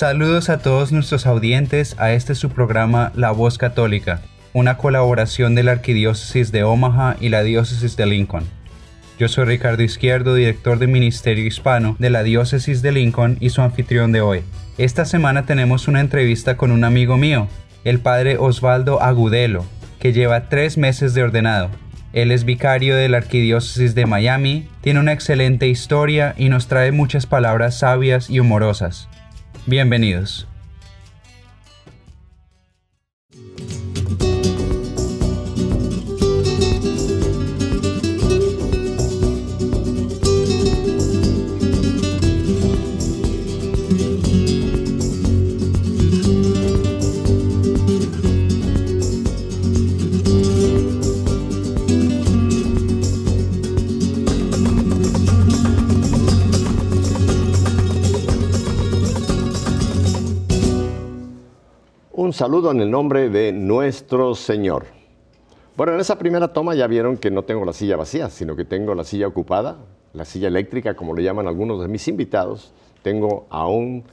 Saludos a todos nuestros audientes a este su programa La Voz Católica, una colaboración de la Arquidiócesis de Omaha y la Diócesis de Lincoln. Yo soy Ricardo Izquierdo, director de Ministerio Hispano de la Diócesis de Lincoln y su anfitrión de hoy. Esta semana tenemos una entrevista con un amigo mío, el padre Osvaldo Agudelo, que lleva tres meses de ordenado. Él es vicario de la Arquidiócesis de Miami, tiene una excelente historia y nos trae muchas palabras sabias y humorosas. Bienvenidos. Saludo en el nombre de nuestro Señor. Bueno, en esa primera toma ya vieron que no tengo la silla vacía, sino que tengo la silla ocupada, la silla eléctrica, como le llaman algunos de mis invitados. Tengo a un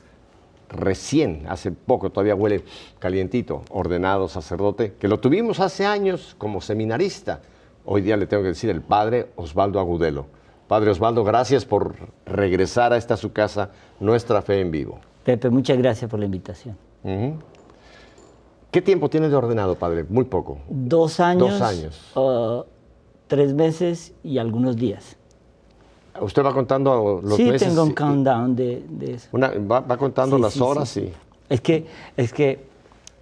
recién, hace poco, todavía huele calientito, ordenado sacerdote, que lo tuvimos hace años como seminarista. Hoy día le tengo que decir el padre Osvaldo Agudelo. Padre Osvaldo, gracias por regresar a esta su casa, Nuestra Fe en Vivo. Pepe, muchas gracias por la invitación. ¿Qué tiempo tiene de ordenado, padre? Muy poco. Dos años. Dos años. uh, tres meses y algunos días. ¿Usted va contando los sí, meses? tengo un countdown de, de eso. una- va, va contando Sí, las sí, horas sí. y... Es que, es que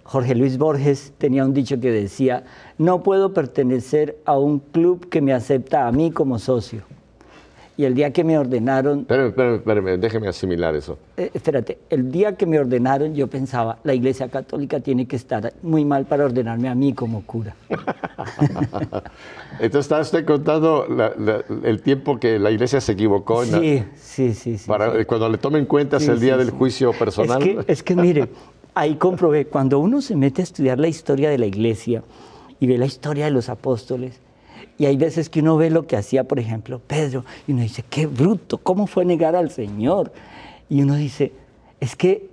Jorge Luis Borges tenía un dicho que decía, no puedo pertenecer a un club que me acepta a mí como socio. Y el día que me ordenaron, Espérame, espérame, espérame, déjeme asimilar eso. eh, espérate, el día que me ordenaron yo pensaba, la Iglesia Católica tiene que estar muy mal para ordenarme a mí como cura. Entonces está usted contando la- la- el tiempo que la iglesia se equivocó en la- Sí, sí, sí. sí, para sí. cuando le tomen cuenta es Sí, el día del juicio personal. Es que, es que mire, ahí comprobé, cuando uno se mete a estudiar la historia de la iglesia y ve la historia de los apóstoles, y hay veces que uno ve lo que hacía, por ejemplo, Pedro, y uno dice, qué bruto, ¿cómo fue negar al Señor? Y uno dice, es que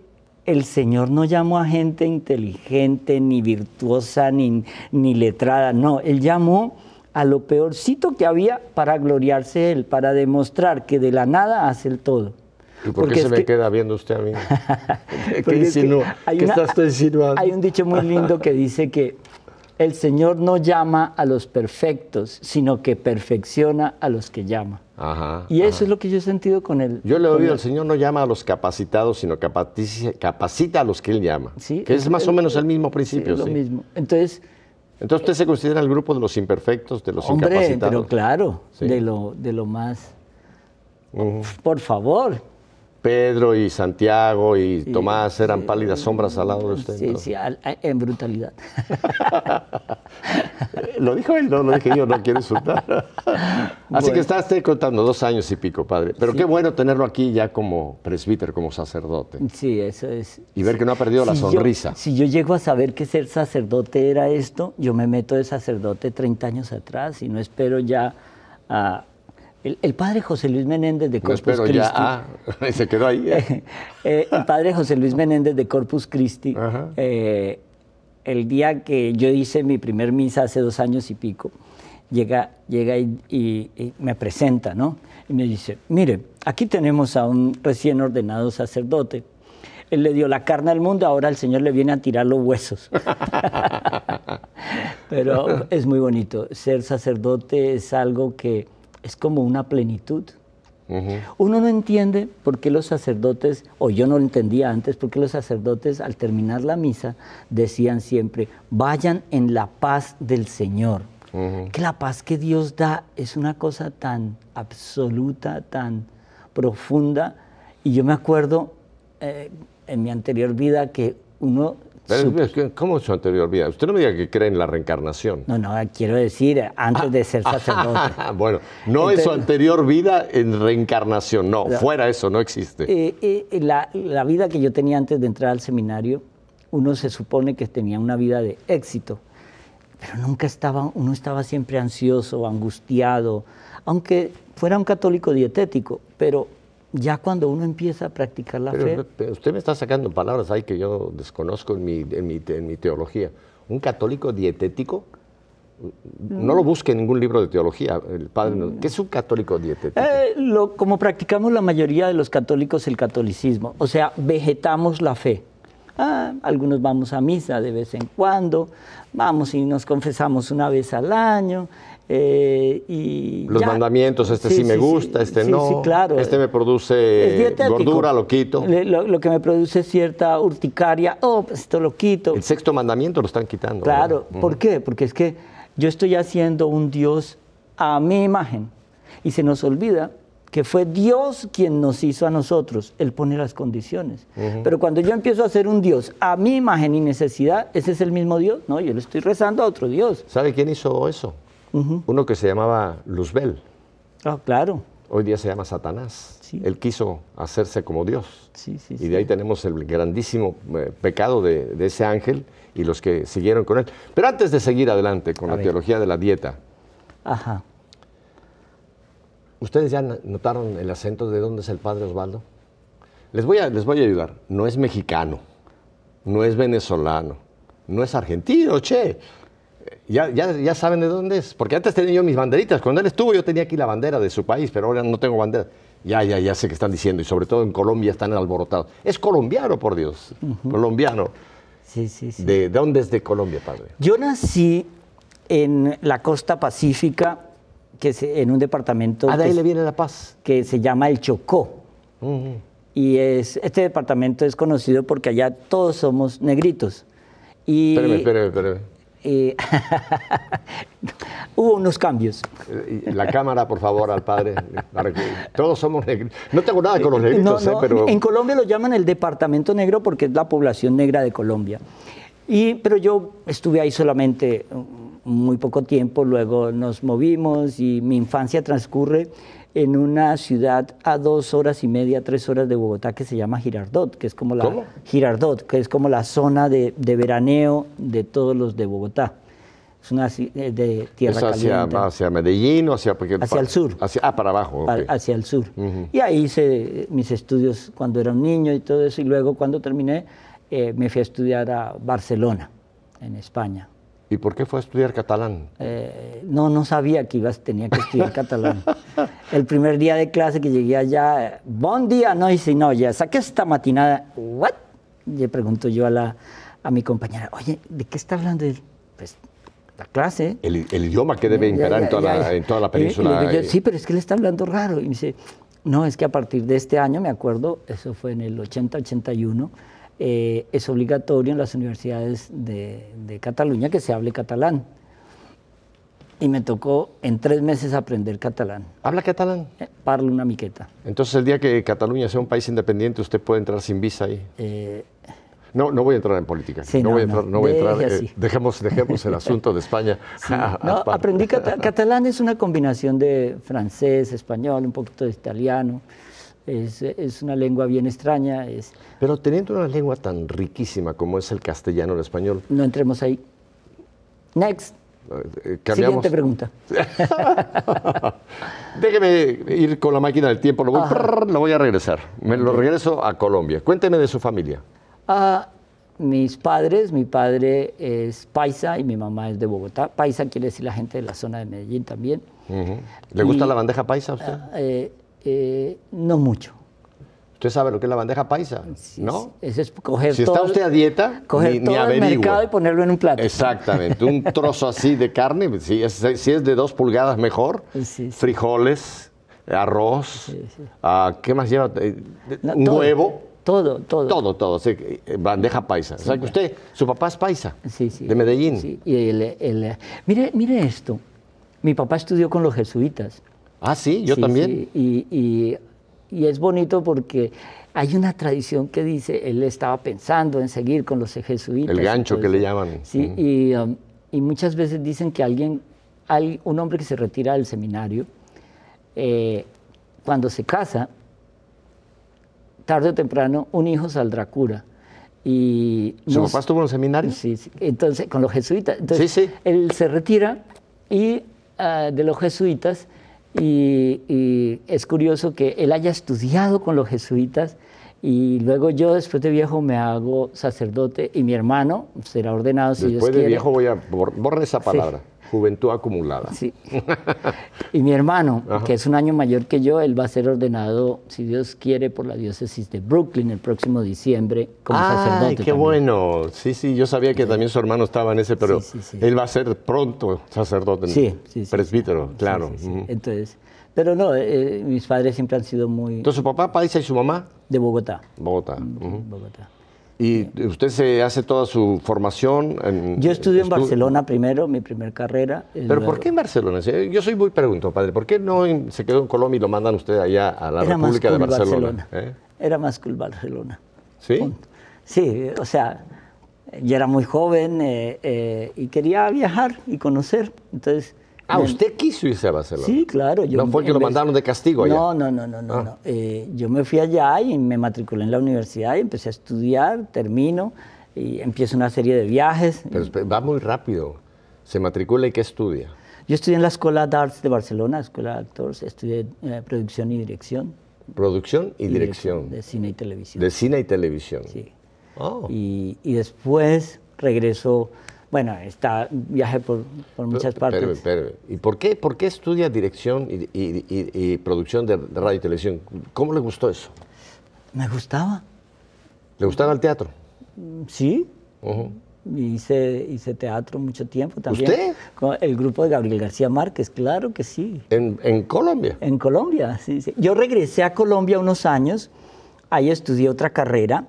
el Señor no llamó a gente inteligente, ni virtuosa, ni, ni letrada, no, Él llamó a lo peorcito que había para gloriarse Él, para demostrar que de la nada hace el todo. ¿Y por Porque qué se me que- queda viendo usted a mí? ¿Qué, porque es que insinúa? ¿Qué una- está usted insinuando? Hay un dicho muy lindo que dice que el Señor no llama a los perfectos, sino que perfecciona a los que llama. Ajá, Y eso ajá. es lo que yo he sentido con el. Yo le he oído, el- Señor no llama a los capacitados, sino capacita, capacita a los que Él llama. Sí, que es más o menos el mismo Sí, principio. es lo sí. mismo. Entonces, Entonces usted se considera el grupo de los imperfectos, de los hombre, incapacitados. pero claro, Sí. de, lo, de lo más. Por favor. Pedro y Santiago y Sí, Tomás eran sí. pálidas sombras al lado de usted. Sí, ¿no? sí, en brutalidad. Lo dijo él, no lo dije yo, no quiero insultar. Así Bueno. que está usted contando dos años y pico, padre. Pero Sí. qué bueno tenerlo aquí ya como presbítero, como sacerdote. Sí, eso es. Y ver que no ha perdido la yo- sonrisa. si yo llego a saber que ser sacerdote era esto, yo me meto de sacerdote 30 años atrás y no espero ya a... El, el padre José Luis Menéndez de No Corpus espero Christi. ya. Ah, se quedó ahí. ¿eh? eh, el padre José Luis Menéndez de Corpus Christi, eh, el día que yo hice mi primer misa hace dos años y pico, llega, llega y, y- y me presenta, ¿no? Y me dice, mire, aquí tenemos a un recién ordenado sacerdote. Él le dio la carne al mundo, ahora el Señor le viene a tirar los huesos. Pero es muy bonito. Ser sacerdote es algo que es como una plenitud. Uno no entiende por qué los sacerdotes, o yo no lo entendía antes, por qué los sacerdotes al terminar la misa decían siempre, vayan en la paz del Señor. Que la paz que Dios da es una cosa tan absoluta, tan profunda. Y yo me acuerdo eh, en mi anterior vida que uno... Pero, ¿Cómo es su anterior vida? Usted no me diga que cree en la reencarnación. no, no, quiero decir, antes de ser sacerdote. bueno, no es su anterior vida en reencarnación, no, fuera eso, no existe. Eh, eh, la, la vida que yo tenía antes de entrar al seminario, uno se supone que tenía una vida de éxito, pero nunca estaba, uno estaba siempre ansioso, angustiado, aunque fuera un católico dietético, pero ya cuando uno empieza a practicar la Pero, fe, pero usted me está sacando palabras ahí que yo desconozco en mi, en mi, en mi teología. ¿Un católico dietético? No lo busque en ningún libro de teología. El padre, no- ¿Qué es un católico dietético? Eh, lo- como practicamos la mayoría de los católicos el catolicismo, o sea, vegetamos la fe. Ah, algunos vamos a misa de vez en cuando, vamos y nos confesamos una vez al año. Eh, y Los ya. mandamientos, este sí, me gusta, este sí, no. Sí, claro. Este me produce gordura, lo quito. Le- Lo, lo que me produce cierta urticaria, oh, pues esto lo quito. El sexto mandamiento lo están quitando. Claro. ¿por qué? Porque es que yo estoy haciendo un Dios a mi imagen y se nos olvida que fue Dios quien nos hizo a nosotros, Él pone las condiciones. Pero cuando yo empiezo a hacer un Dios a mi imagen y necesidad, ¿ese es el mismo Dios? No, yo le estoy rezando a otro Dios. ¿Sabe quién hizo eso? Uno que se llamaba Luzbel. Ah, claro, Hoy día se llama Satanás. Sí. Él quiso hacerse como Dios. sí, sí. Y de ahí tenemos el grandísimo eh, pecado de, de ese ángel y los que siguieron con él. Pero antes de seguir adelante con A la ver. teología de la dieta, Ajá. ¿ustedes ya notaron el acento de dónde es el padre Osvaldo? Les voy a, les voy a ayudar. No es mexicano, no es venezolano, no es argentino, che. Ya, ya, ya saben de dónde es. Porque antes tenía yo mis banderitas. Cuando él estuvo yo tenía aquí la bandera de su país, pero ahora no tengo bandera. Ya, ya, ya sé qué están diciendo. Y sobre todo en Colombia están alborotados. Es colombiano, por Dios. Colombiano. Sí, sí, sí. ¿De, ¿De dónde es de Colombia, padre? Yo nací en la costa pacífica, que es en un departamento Ah, de ahí que, le viene la paz. que se llama el Chocó. Y es, este departamento es conocido porque allá todos somos negritos. Y, Espéreme, espéreme, espéreme. Y- hubo unos cambios. Eh, La cámara, por favor, al padre. todos somos negros. No tengo nada con los negritos, No, eh, no, pero. En Colombia lo llaman el departamento negro porque es la población negra de Colombia. Y, pero yo estuve ahí solamente muy poco tiempo, luego nos movimos y mi infancia transcurre en una ciudad a dos horas y media, tres horas de Bogotá que se llama Girardot, que es como la ¿Cómo? Girardot, que es como la zona de, de veraneo de todos los de Bogotá. Es una eh, de tierra ¿Es hacia, caliente. hacia Medellín o hacia.? porque- Hacia el sur. Hacia, ah, para abajo. hacia el sur. Y ahí hice mis estudios cuando era un niño y todo eso, y luego cuando terminé eh, me fui a estudiar a Barcelona, en España. ¿Y por qué fue a estudiar catalán? Eh, no, no sabía que ibas, tenía que estudiar catalán. El primer día de clase que llegué allá, bon día, no, y si no, ya saqué esta matinada, ¿what? Le pregunto yo a, la, a mi compañera, oye, ¿de qué está hablando él? Pues, la clase. El, el idioma que debe imperar en, toda la, en toda la Y- y le península. digo yo, sí, pero es que él está hablando raro. Y me dice, no, es que a partir de este año, me acuerdo, eso fue en el 80-81, eh, es obligatorio en las universidades de, de Cataluña que se hable catalán. Y me tocó en tres meses aprender catalán. ¿Habla catalán? Eh, parlo una miqueta. Entonces, el día que Cataluña sea un país independiente, usted puede entrar sin visa ahí. Eh, No, no voy a entrar en política. Sí, no, no, voy a entrar. No voy a entrar Deje eh, dejemos, dejemos el asunto de España. sí. a- No, aprendí cata- catalán, es una combinación de francés, español, un poquito de italiano. Es, es una lengua bien extraña. Es, Pero teniendo una lengua tan riquísima como es el castellano, el español, no entremos ahí. Next. eh, cambiamos. Siguiente pregunta. Déjeme ir con la máquina del tiempo, lo voy, Ajá. prrr, lo voy a regresar. Me lo regreso a Colombia. Cuénteme de su familia. Ah, mis padres, mi padre es paisa y mi mamá es de Bogotá. Paisa quiere decir la gente de la zona de Medellín también. ¿Le gusta la bandeja paisa a usted? Ah, eh, eh, no mucho. ¿Usted sabe lo que es la bandeja paisa? Sí, ¿No? es coger Si todo, está usted a dieta, coger ni, ni todo el averigüe. mercado y ponerlo en un plato. Exactamente, un trozo así de carne, si es, si es de dos pulgadas mejor, Sí, sí. frijoles, arroz, ah, ¿qué más lleva? Eh, No, un todo, huevo, Todo, todo. todo, todo, eh, bandeja paisa. o sea que usted, su papá es paisa, Sí, sí. de Medellín. Sí, y el- el- mire, mire esto. Mi papá estudió con los jesuitas. Ah, sí, yo Sí, también. sí, Y, y- y es bonito porque hay una tradición que dice, él estaba pensando en seguir con los jesuitas. El gancho todo que le llaman. Sí, Ujú. y, um, y muchas veces dicen que alguien, al- un hombre que se retira del seminario, eh, cuando se casa, tarde o temprano, un hijo saldrá cura. Y ¿Su no papá estuvo en un seminario? Sí, sí, entonces con los jesuitas. Entonces, Sí, sí. Él se retira y ah, de los jesuitas y, y es curioso que él haya estudiado con los jesuitas y luego yo después de viejo me hago sacerdote y mi hermano será ordenado si Dios Después de quiere. viejo voy a bor- borrar esa palabra. Juventud acumulada. Sí. Y mi hermano, que es un año mayor que yo, él va a ser ordenado, si Dios quiere, por la diócesis de Brooklyn el próximo diciembre como Ay, sacerdote. qué también. bueno. Sí, sí, yo sabía que también su hermano estaba en ese, pero Sí, sí, sí. él va a ser pronto sacerdote, Sí, sí, sí. presbítero, sí, claro. sí, sí. Entonces, pero no, eh, mis padres siempre han sido muy Entonces, su papá, paisa y su mamá, de Bogotá. Bogotá. Ujú. Bogotá. Y usted se hace toda su formación en... Yo estudié en estu- Barcelona primero, mi primer carrera. ¿Pero luego- por qué en Barcelona? Sí, Yo soy muy pregunto, padre. ¿Por qué no se quedó en Colombia y lo mandan usted allá a la Era más República de Barcelona? Barcelona. ¿Eh? Era más cool Barcelona. ¿Sí? Punto. Sí, o sea, yo era muy joven eh, eh, y quería viajar y conocer. Entonces. Ah, ¿usted quiso irse a Barcelona? Sí, claro. ¿No fue que lo vez- mandaron de castigo allá? No, no, no, no, no. Ah. no. Eh, yo me fui allá y me matriculé en la universidad y empecé a estudiar, termino y empiezo una serie de viajes. Pero va muy rápido. Se matricula y qué estudia. Yo estudié en la Escuela de Arts de Barcelona, Escuela de Actores, estudié eh, producción y dirección. Producción y, y dirección. De cine y televisión. De cine y televisión. Sí. Oh. Y, y después regreso, bueno, está, viajé por, por muchas Pero- partes. pero- pero, ¿Y por qué, por qué estudia dirección y, y- y- y producción de radio y televisión? ¿Cómo le gustó eso? Me gustaba, ¿Le gustaba el teatro? sí. Hice, hice teatro mucho tiempo también. ¿Usted? Con el grupo de Gabriel García Márquez, claro que sí. ¿En, en Colombia? En Colombia, sí, sí. Yo regresé a Colombia unos años, ahí estudié otra carrera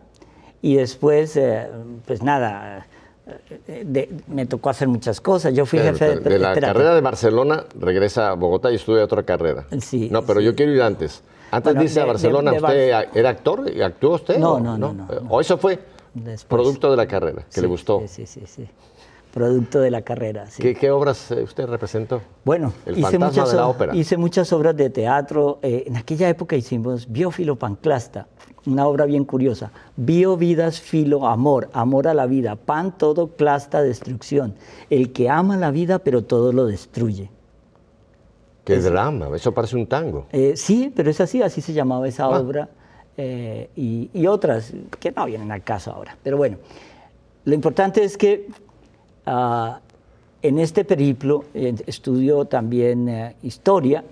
y después, eh, pues nada, eh, de- me tocó hacer muchas cosas. Yo fui Pero, jefe de... de la carrera de Barcelona regresa a Bogotá y estudia otra carrera. Sí, No, pero sí. yo quiero ir antes. Antes Bueno, irse a Barcelona, ¿usted era actor? ¿Y ¿Actuó usted? No, o no, no, no, no. ¿O eso fue Después. producto de la carrera, que le gustó? Sí, sí, sí. Producto de la carrera, sí. ¿Qué, qué obras eh, usted representó? Bueno, El hice muchas, de la ópera. hice muchas obras de teatro. Eh, en aquella época hicimos Biofilo Panclasta, una obra bien curiosa. Bio, vidas, filo, amor, amor a la vida. Pan, todo, clasta, destrucción. El que ama la vida, pero todo lo destruye. Qué drama, eso parece un tango. Eh, sí, pero es así, así se llamaba esa Ah. obra. eh, y, y otras que no vienen al caso ahora. Pero bueno, lo importante es que ah, en este periplo eh, estudio también eh, historia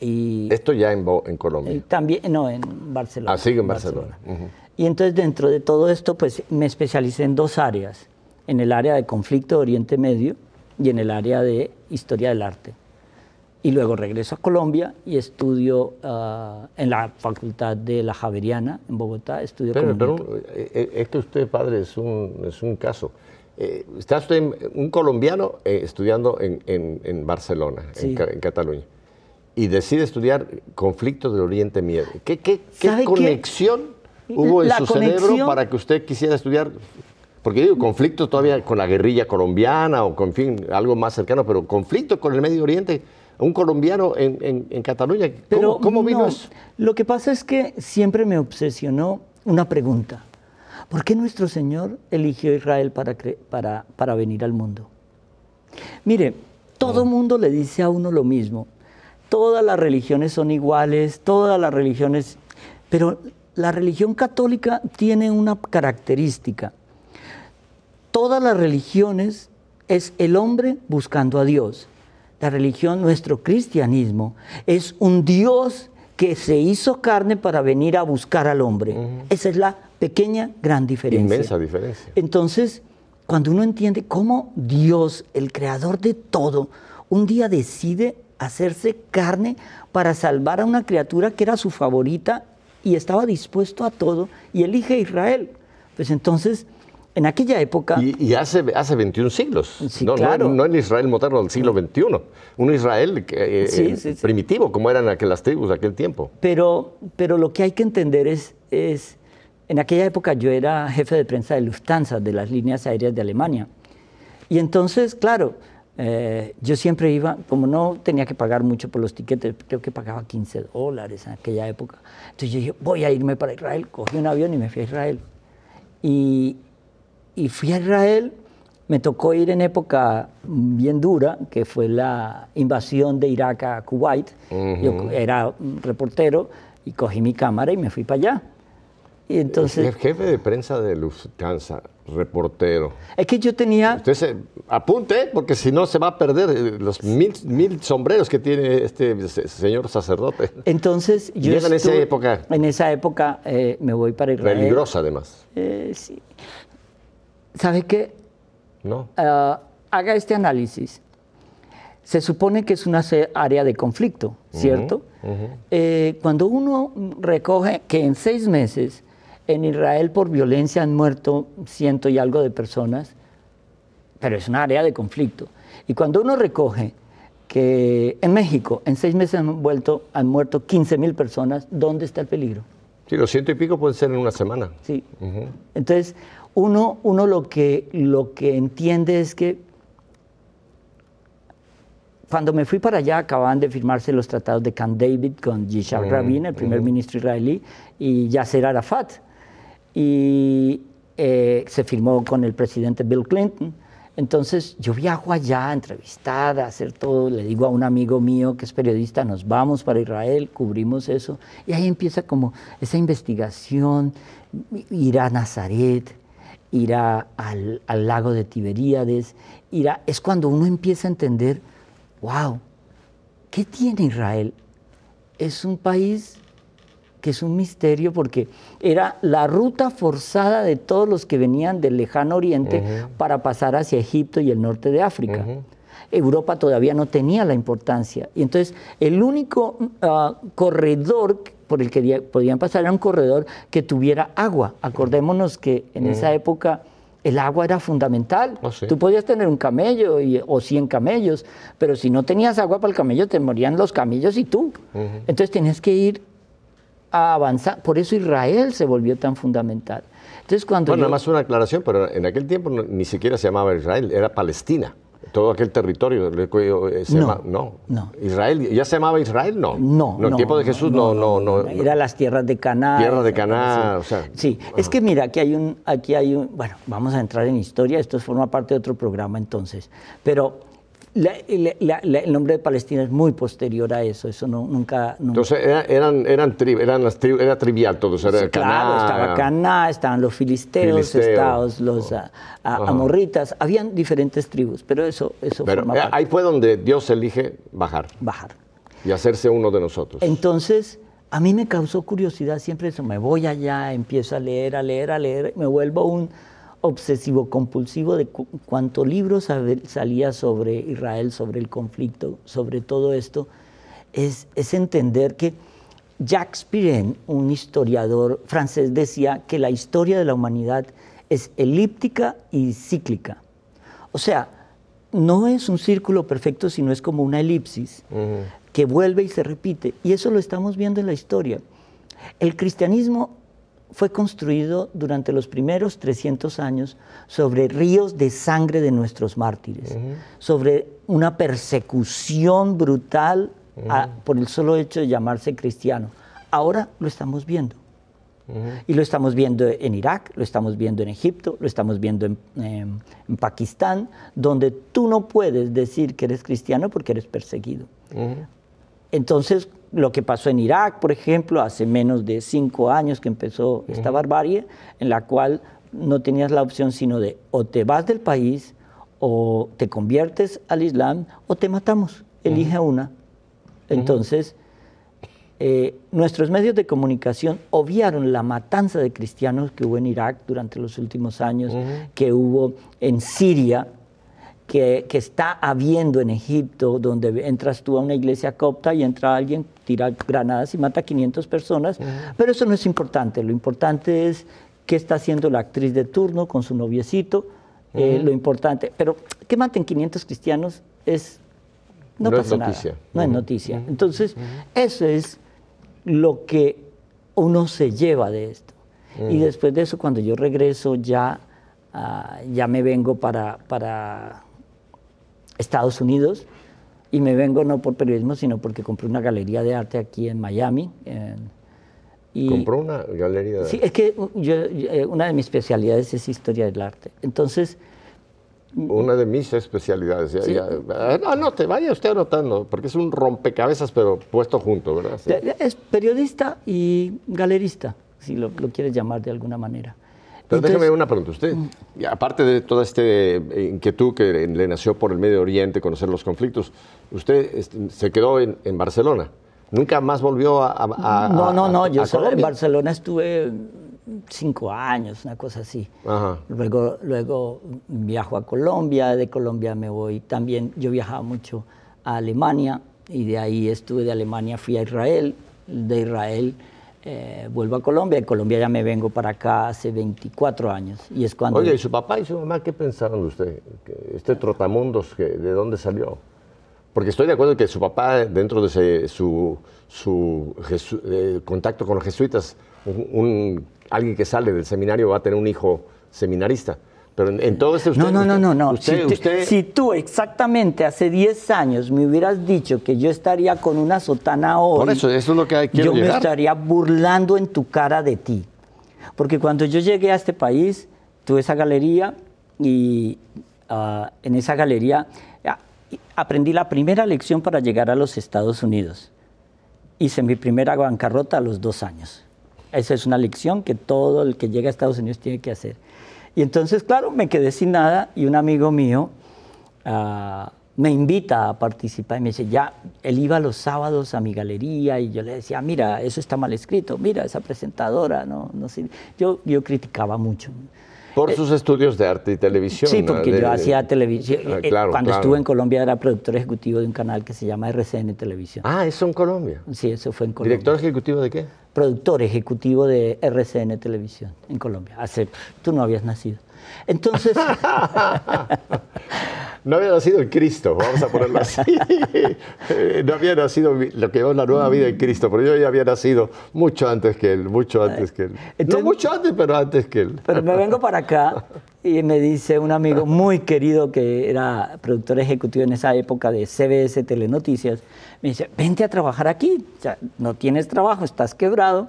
y, Esto ya en, en Colombia. también, no, en Barcelona. Ah, sigue en Barcelona. Ujú. Y entonces dentro de todo esto, pues me especialicé en dos áreas, en el área de conflicto de Oriente Medio y en el área de historia del arte. Y luego regreso a Colombia y estudio ah, en la Facultad de la Javeriana, en Bogotá, estudio Pero, pero eh, eh, es que usted, padre, es un, es un caso. Eh, está usted, un colombiano, eh, estudiando en, en- en Barcelona, en Sí. Ca- en, Cataluña, y decide estudiar conflictos del Oriente Medio. ¿Qué, qué, qué conexión hubo en La su cerebro conexión- para que usted quisiera estudiar? Porque digo, conflictos todavía con la guerrilla colombiana o con fin, algo más cercano, pero conflicto con el Medio Oriente, un colombiano en, Cataluña, ¿cómo, Pero cómo vino no, eso? Lo que pasa es que siempre me obsesionó una pregunta. ¿Por qué nuestro Señor eligió a Israel para, para, para venir al mundo? Mire, todo mundo le dice a uno lo mismo. Todas las religiones son iguales, todas las religiones... Pero la religión católica tiene una característica. Todas las religiones es el hombre buscando a Dios. La religión, nuestro cristianismo, es un Dios que se hizo carne para venir a buscar al hombre. Esa es la pequeña, gran diferencia. Inmensa diferencia. Entonces, cuando uno entiende cómo Dios, el creador de todo, un día decide hacerse carne para salvar a una criatura que era su favorita y estaba dispuesto a todo y elige a Israel, pues entonces En aquella época... Y, y hace, hace 21 siglos. Sí, no, no- claro. no, el Israel moderno del siglo XXI. Un Israel eh, Sí, eh, sí, sí. primitivo, como eran aquel- las tribus aquel tiempo. Pero, pero lo que hay que entender es, es, en aquella época yo era jefe de prensa de Lufthansa, de las líneas aéreas de Alemania. Y entonces, claro, eh, yo siempre iba, como no tenía que pagar mucho por los tiquetes, creo que pagaba 15 dólares en aquella época. Entonces yo dije, voy a irme para Israel, cogí un avión y me fui a Israel. Y, y fui a Israel, me tocó ir en época bien dura, que fue la invasión de Irak a Kuwait. Yo era un reportero y cogí mi cámara y me fui para allá. Y entonces, El jefe de prensa de Lufthansa, reportero. es que yo tenía, Usted se apunte, porque si no se va a perder eh, los mil, mil sombreros que tiene este se- señor sacerdote. entonces yo Llega en esa época. En esa época eh, me voy para Israel. Peligrosa, además. Eh, sí. ¿Sabe qué? ¿No? Ah, haga este análisis. Se supone que es una área de conflicto, ¿cierto? Eh, cuando uno recoge que en seis meses en Israel por violencia han muerto ciento y algo de personas, pero es una área de conflicto. Y cuando uno recoge que en México en seis meses han, vuelto, han muerto 15 mil personas, ¿dónde está el peligro? Sí, los ciento y pico pueden ser en una semana. Sí. Entonces, uno, uno lo, que, lo que entiende es que cuando me fui para allá acababan de firmarse los tratados de Camp David con Yitzhak Rabin, el primer ministro israelí, y Yasser Arafat. Y eh, se firmó con el presidente Bill Clinton. Entonces yo viajo allá a entrevistar, a hacer todo, le digo a un amigo mío que es periodista, nos vamos para Israel, cubrimos eso, y ahí empieza como esa investigación, ir a Nazaret, ir a- al, al lago de Tiberíades, ir a- es cuando uno empieza a entender, wow, ¿qué tiene Israel? Es un país que es un misterio porque era la ruta forzada de todos los que venían del lejano oriente para pasar hacia Egipto y el norte de África. Europa todavía no tenía la importancia. Y entonces el único ah, corredor por el que podían pasar era un corredor que tuviera agua. Acordémonos que en esa época el agua era fundamental. Oh, sí. Tú podías tener un camello y- o 100 camellos, pero si no tenías agua para el camello, te morían los camellos y tú. Entonces tenías que ir a avanzar. Por eso Israel se volvió tan fundamental. Entonces cuando Bueno, yo- nada más una aclaración, pero en aquel tiempo ni siquiera se llamaba Israel, era Palestina. Todo aquel territorio eh, se No, no. no. Israel, ¿ya se llamaba Israel? No. No, en el tiempo de Jesús no, no, no. no. Era las tierras de Canaán. Tierras de Canaán, sí. o sea, Sí, es que mira, aquí hay un, aquí hay un, bueno, vamos a entrar en historia, esto forma parte de otro programa entonces, pero la- la- la- la- el nombre de Palestina es muy posterior a eso, eso no, nunca, nunca Entonces era- eran, eran, tri- eran las tri- era trivial todo, era Sí, claro, estaba Caná, estaban los filisteos, Filisteo. estaban los Ajá. amorritas, habían diferentes tribus, pero eso, eso Pero forma eh, parte. ahí fue donde Dios elige bajar bajar. y hacerse uno de nosotros. Entonces, a mí me causó curiosidad siempre eso. Me voy allá, empiezo a leer, a leer, a leer, me vuelvo un obsesivo compulsivo de cu- cuánto libro salía sobre Israel, sobre el conflicto, sobre todo esto. Es, es entender que Jacques Pirén, un historiador francés, decía que la historia de la humanidad es elíptica y cíclica. O sea, no es un círculo perfecto, sino es como una elipsis que vuelve y se repite. Y eso lo estamos viendo en la historia. El cristianismo fue construido durante los primeros 300 años sobre ríos de sangre de nuestros mártires, sobre una persecución brutal a- por el solo hecho de llamarse cristiano. Ahora lo estamos viendo. Y lo estamos viendo en Irak, lo estamos viendo en Egipto, lo estamos viendo en, en Pakistán, donde tú no puedes decir que eres cristiano porque eres perseguido. Entonces, lo que pasó en Irak, por ejemplo, hace menos de cinco años que empezó esta barbarie, en la cual no tenías la opción sino de o te vas del país, o te conviertes al Islam, o te matamos. Elige una. Entonces, eh, nuestros medios de comunicación obviaron la matanza de cristianos que hubo en Irak durante los últimos años, que hubo en Siria, que, que está habiendo en Egipto, donde entras tú a una iglesia copta y entra alguien, tira granadas y mata a 500 personas, pero eso no es importante, lo importante es qué está haciendo la actriz de turno con su noviecito, eh, lo importante. Pero que maten 500 cristianos es... No, No es pasa noticia. nada, no es noticia. Entonces, eso es lo que uno se lleva de esto. Y después de eso, cuando yo regreso, ya, ah, ya me vengo para, para Estados Unidos y me vengo no por periodismo, sino porque compré una galería de arte aquí en Miami. en- y, Compró una galería de... Sí, es que yo, yo, eh, una de mis especialidades es historia del arte. Entonces, Una de mis especialidades. Ya, Sí. ya. Ah, Anote, vaya usted anotando, porque es un rompecabezas, pero puesto junto, ¿verdad? Sí. es periodista y galerista, si lo, lo quieres llamar de alguna manera. Pero Entonces, déjeme una pregunta. Usted, y aparte de toda esta inquietud que le nació por el Medio Oriente, conocer los conflictos, usted este, se quedó en, en Barcelona. Nunca más volvió a, a- a- No, no, no, a- yo a solo en? Barcelona estuve cinco años, una cosa así. Ajá. Luego, luego viajo a Colombia, de Colombia me voy también, yo viajaba mucho a Alemania y de ahí estuve de Alemania, fui a Israel, de Israel eh, vuelvo a Colombia, de Colombia ya me vengo para acá hace 24 años y es cuando... Oye, ¿y su papá y su mamá qué pensaban de usted? Este trotamundos, ¿de dónde salió? Porque estoy de acuerdo que su papá, dentro de ese- su, su jesu- eh, contacto con los jesuitas, un- alguien que sale del seminario va a tener un hijo seminarista. Pero en, todo usted... No, no, no, no, no. Usted, si, te- usted- si tú exactamente hace 10 años me hubieras dicho que yo estaría con una sotana hoy, Por eso, eso es lo que hay- quiero yo me llegar. estaría burlando en tu cara de ti. Porque cuando yo llegué a este país, tuve esa galería y ah, en esa galería ah, aprendí la primera lección para llegar a los Estados Unidos. Hice mi primera bancarrota a los dos años. Esa es una lección que todo el que llega a Estados Unidos tiene que hacer. Y entonces, claro, me quedé sin nada y un amigo mío ah, me invita a participar y me dice, ya, él iba los sábados a mi galería y yo le decía, mira, eso está mal escrito, mira, esa presentadora, no, no sé. Yo, yo criticaba mucho. por sus estudios de arte y televisión. Sí, porque de- yo hacía televisión. Ah, Eh, claro, Cuando claro. estuve en Colombia era productor ejecutivo de un canal que se llama RCN Televisión. Ah, eso en Colombia. Sí, eso fue en Colombia. ¿Director ejecutivo de qué? Productor ejecutivo de RCN Televisión en Colombia. Hace, tú no habías nacido. Entonces, No había nacido en Cristo, vamos a ponerlo así. Eh, no había nacido lo que llamamos la nueva vida en Cristo, pero yo ya había nacido mucho antes que él, mucho antes que él. Entonces- no mucho antes, pero antes que él. pero me vengo para acá y me dice un amigo muy querido que era productor ejecutivo en esa época de CBS Telenoticias, me dice, vente a trabajar aquí, o sea, no tienes trabajo, estás quebrado.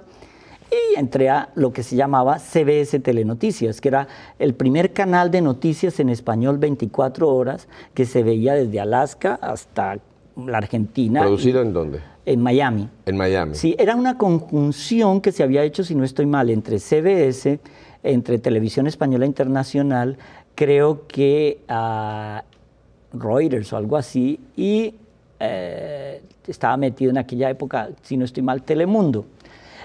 Y entré a lo que se llamaba CBS Telenoticias, que era el primer canal de noticias en español 24 horas que se veía desde Alaska hasta la Argentina. ¿Producido en dónde? En Miami. En Miami. Sí, era una conjunción que se había hecho, si no estoy mal, entre CBS, entre Televisión Española Internacional, creo que ah, Reuters o algo así, y eh, estaba metido en aquella época, si no estoy mal, Telemundo.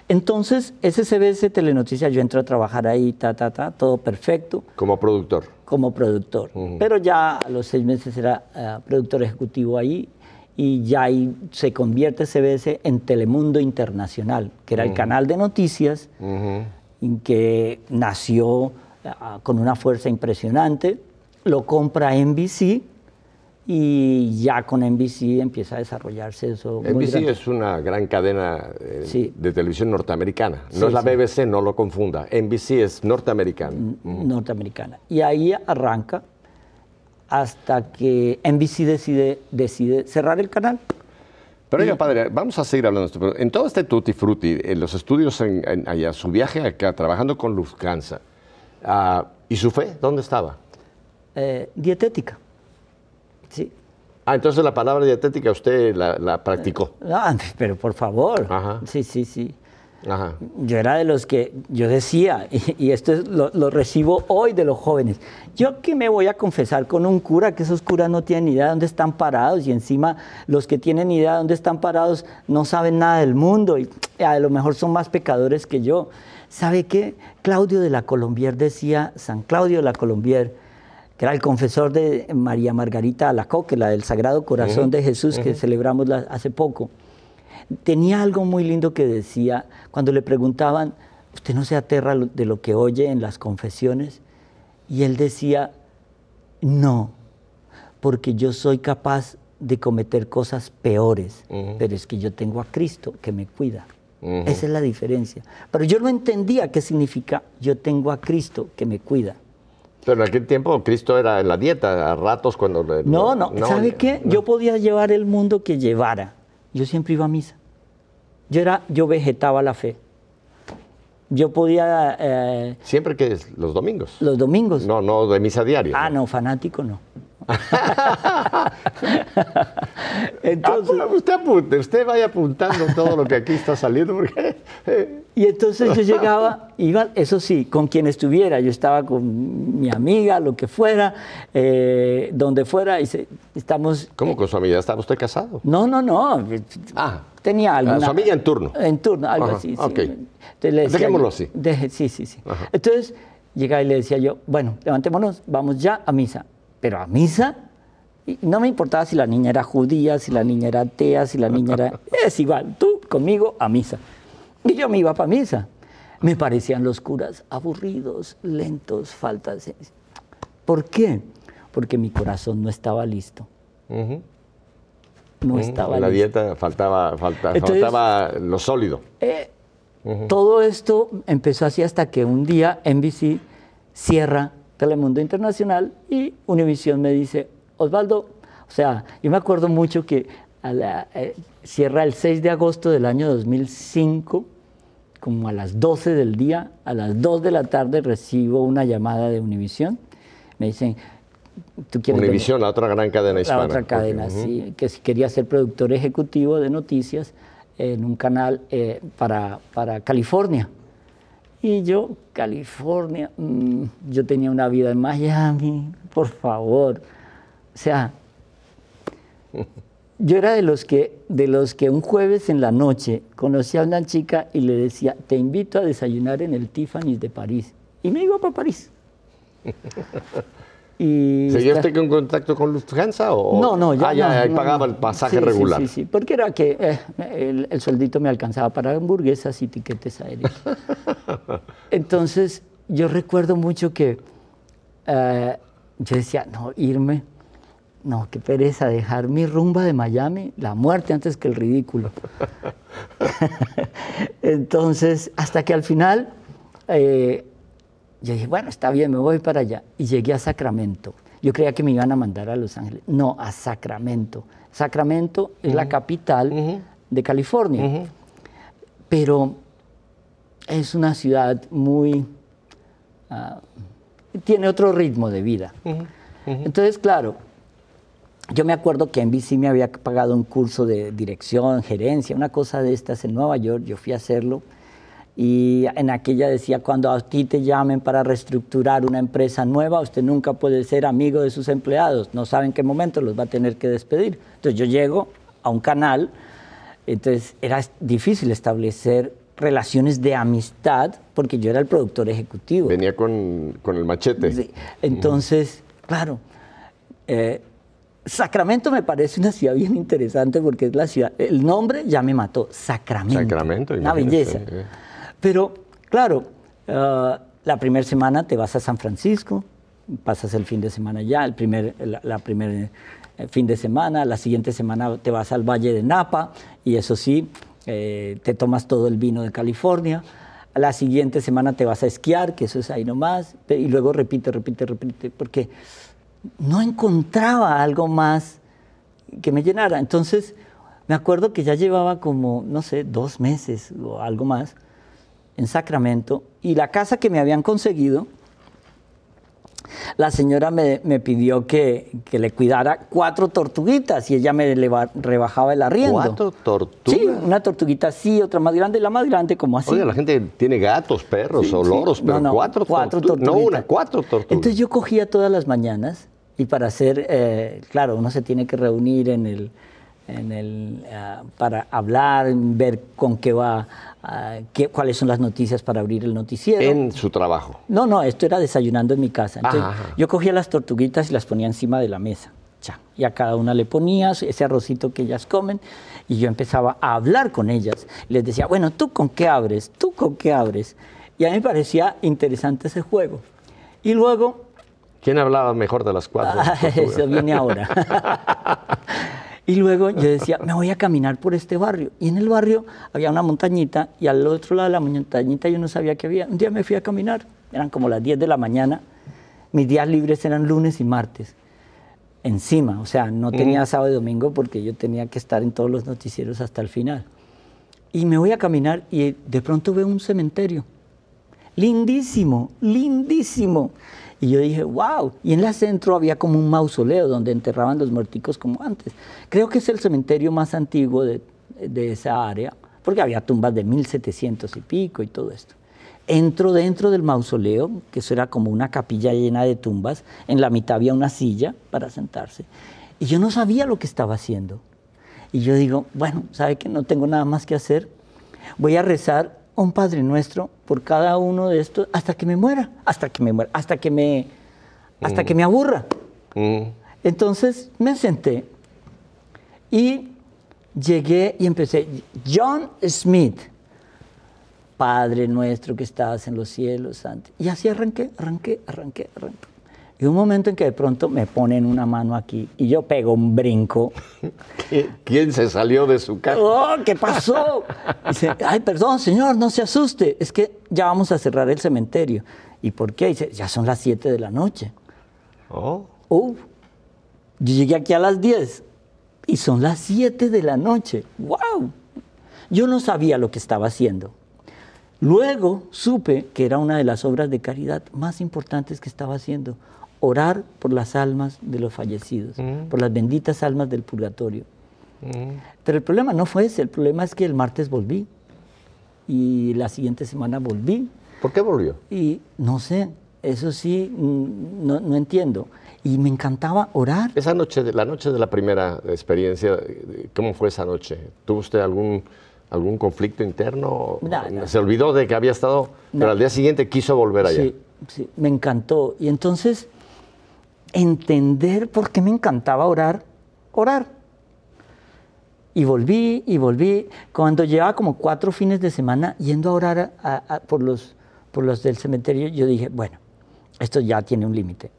Entonces, ese CBS Telenoticias, yo entro a trabajar ahí, ta, ta, ta, todo perfecto. Como productor. como productor. Pero ya a los seis meses era eh, productor ejecutivo ahí y ya ahí se convierte CBS en Telemundo Internacional, que era el canal de noticias en que nació ah, con una fuerza impresionante, lo compra NBC y ya con NBC empieza a desarrollarse eso. NBC es una gran cadena eh, Sí. de televisión norteamericana. No Sí, es la sí. BBC, no lo confunda. NBC es norteamericana. norteamericana. Y ahí arranca hasta que NBC decide, decide cerrar el canal. Pero oiga, padre, vamos a seguir hablando de esto. Pero en todo este tutti frutti, en los estudios en, en- allá, su viaje acá, trabajando con Lufthansa, ah, ¿y su fe? ¿Dónde estaba? Eh, dietética. Sí. Ah, entonces la palabra dietética usted la, la practicó. Ah, pero por favor. Ajá. Sí, sí, sí. Ajá. Yo era de los que yo decía, y, y esto es- lo, lo recibo hoy de los jóvenes, yo que me voy a confesar con un cura, que esos curas no tienen ni idea de dónde están parados, y encima los que tienen idea de dónde están parados no saben nada del mundo, y a lo mejor son más pecadores que yo. ¿Sabe qué? Claudio de la Colombier decía, San Claudio de la Colombier, que era el confesor de María Margarita Alacoque, la del Sagrado Corazón de Jesús, que celebramos la- hace poco tenía algo muy lindo que decía cuando le preguntaban, ¿usted no se aterra de lo que oye en las confesiones? Y él decía, no, porque yo soy capaz de cometer cosas peores, pero es que yo tengo a Cristo que me cuida. Esa es la diferencia. Pero yo no entendía qué significa yo tengo a Cristo que me cuida. Pero en aquel tiempo Cristo era en la dieta, a ratos cuando... le- No, no, ¿sabe qué? Yo podía llevar el mundo que llevara. Yo siempre iba a misa. Yo era, yo vegetaba la fe. Yo podía eh, Siempre que es los domingos. los domingos. No, no de misa diaria. Ah, no, fanático no. Ah, Entonces, usted apunte, usted vaya apuntando todo lo que aquí está saliendo, porque eh, y entonces yo llegaba, iba, eso sí, con quien estuviera. Yo estaba con mi amiga, lo que fuera, eh, donde fuera, y se- estamos. ¿cómo con su amiga? ¿Estaba usted casado? No, no, no. Ah, Tenía alguna... su amiga en turno. En turno, algo Ajá, así. sí. ok. Entonces decía Dejémoslo así. deje- sí, sí, sí. Entonces llegaba y le decía yo, bueno, levantémonos, vamos ya a misa. Pero a misa, y no me importaba si la niña era judía, si la niña era atea, si la niña era... Es igual, tú conmigo a misa. Y yo me iba para misa. Me parecían los curas aburridos, lentos, faltas. ¿Por qué? Porque mi corazón no estaba listo. No estaba En la listo. dieta faltaba, falta- Entonces- faltaba lo sólido. Eh, Todo esto empezó así hasta que un día NBC cierra Telemundo Internacional y Univision me dice, Osvaldo, o sea, yo me acuerdo mucho que a la- eh, cierra el 6 de agosto del año 2005, como a las 12 del día, a las 2 de la tarde recibo una llamada de Univision. Me dicen, ¿tú quieres venir?" Univisión, la otra gran cadena hispana. La otra cadena, Ok, ujú. sí, que si quería ser productor ejecutivo de noticias en un canal eh, para, para California. Y yo, California, mm, yo tenía una vida en Miami, por favor. O sea, yo era de los que, de los que un jueves en la noche conocía a una chica y le decía, te invito a desayunar en el Tiffany's de París. Y me iba para París. Y ¿Seguía está- usted en contacto con Lufthansa? O, no, no, ya, Ah, ya, no, pagaba no. el pasaje Sí, sí, regular. Sí, sí, porque era que eh, el, el sueldito me alcanzaba para hamburguesas y tiquetes aéreos. Entonces, yo recuerdo mucho que eh, yo decía, no, irme, no, qué pereza, dejar mi rumba de Miami, la muerte antes que el ridículo. Entonces, hasta que al final, eh, yo dije, bueno, está bien, me voy para allá. Y llegué a Sacramento. Yo creía que me iban a mandar a Los Ángeles. No, a Sacramento. Sacramento es la capital de California. Pero es una ciudad muy... ah, tiene otro ritmo de vida. Entonces, claro, yo me acuerdo que NBC me había pagado un curso de dirección, gerencia, una cosa de estas en Nueva York. Yo fui a hacerlo. Y en aquella decía, cuando a ti te llamen para reestructurar una empresa nueva, usted nunca puede ser amigo de sus empleados. No sabe en qué momento los va a tener que despedir. Entonces yo llego a un canal, entonces era difícil establecer relaciones de amistad porque yo era el productor ejecutivo. Venía con, con el machete. Sí. Entonces, claro, eh, Sacramento me parece una ciudad bien interesante porque es la ciudad, el nombre ya me mató, Sacramento. Sacramento, Una belleza. eh. Pero, claro, ah, la primera semana te vas a San Francisco, pasas el fin de semana allá, el primer, la, la primer eh, fin de semana, la siguiente semana te vas al Valle de Napa y eso sí, eh, te tomas todo el vino de California. La siguiente semana te vas a esquiar, que eso es ahí nomás, y luego repite, repite, repite, porque no encontraba algo más que me llenara. Entonces, me acuerdo que ya llevaba como, no sé, dos meses o algo más en Sacramento y la casa que me habían conseguido, la señora me, me pidió que, que le cuidara cuatro tortuguitas y ella me leva- rebajaba el arriendo. ¿Cuatro tortugas? Sí, una tortuguita así, otra más grande, la más grande como así. Oye, la gente tiene gatos, perros Sí, o sí. loros, pero No, no, cuatro, cuatro No una, cuatro tortugas. Entonces yo cogía todas las mañanas y para hacer, eh, claro, uno se tiene que reunir en el, en el, ah, para hablar, ver con qué va, qué, cuáles son las noticias para abrir el noticiero. en su trabajo. No, no, esto era desayunando en mi casa. Entonces, Ajá. yo cogía las tortuguitas y las ponía encima de la mesa. Cha. Y a cada una le ponía ese arrocito que ellas comen y yo empezaba a hablar con ellas. Les decía, bueno, ¿tú con qué abres? ¿Tú con qué abres? Y a mí me parecía interesante ese juego. Y luego... ¿Quién hablaba mejor de las cuatro? Ah, eso viene ahora. y luego yo decía, me voy a caminar por este barrio. Y en el barrio había una montañita y al otro lado de la montañita yo no sabía qué había. Un día me fui a caminar, eran como las 10 de la mañana. Mis días libres eran lunes y martes. Encima, o sea, no tenía sábado y domingo porque yo tenía que estar en todos los noticieros hasta el final. Y me voy a caminar y de pronto veo un cementerio. Lindísimo, lindísimo. Y yo dije, wow. Y en el centro había como un mausoleo donde enterraban los muerticos como antes. Creo que es el cementerio más antiguo de, de esa área, porque había tumbas de 1700 y pico y todo esto. Entro dentro del mausoleo, que eso era como una capilla llena de tumbas, en la mitad había una silla para sentarse. Y yo no sabía lo que estaba haciendo. Y yo digo, bueno, ¿sabe que no tengo nada más que hacer? Voy a rezar un Padre Nuestro por cada uno de estos hasta que me muera, hasta que me muera, hasta que me, hasta que me aburra. Mm. Entonces me senté y llegué y empecé, John Smith, Padre nuestro que estás en los cielos, santo. Y así arranqué, arranqué, arranqué, arranqué. Y un momento en que de pronto me ponen una mano aquí y yo pego un brinco. ¿Quién se salió de su casa? ¡Oh, qué pasó! Dice, ay, perdón, señor, no se asuste. Es que ya vamos a cerrar el cementerio. ¿Y por qué? Dice, ya son las 7 de la noche. Oh. Uh, yo llegué aquí a las 10 y son las 7 de la noche. ¡Wow! Yo no sabía lo que estaba haciendo. Luego supe que era una de las obras de caridad más importantes que estaba haciendo, orar por las almas de los fallecidos, por las benditas almas del purgatorio. Pero el problema no fue ese, el problema es que el martes volví y la siguiente semana volví. ¿Por qué volvió? Y no sé, eso sí, mm, no, no entiendo. Y me encantaba orar. Esa noche, la noche de la primera experiencia, ¿cómo fue esa noche? ¿Tuvo usted algún, algún conflicto interno? No, no. ¿Se olvidó de que había estado, pero al día siguiente quiso volver allá? Sí, sí, me encantó. Y entonces, entender por qué me encantaba orar, orar. Y volví y volví. Cuando llevaba como cuatro fines de semana yendo a orar a- a- por, los, por los del cementerio, yo dije, bueno, esto ya tiene un límite.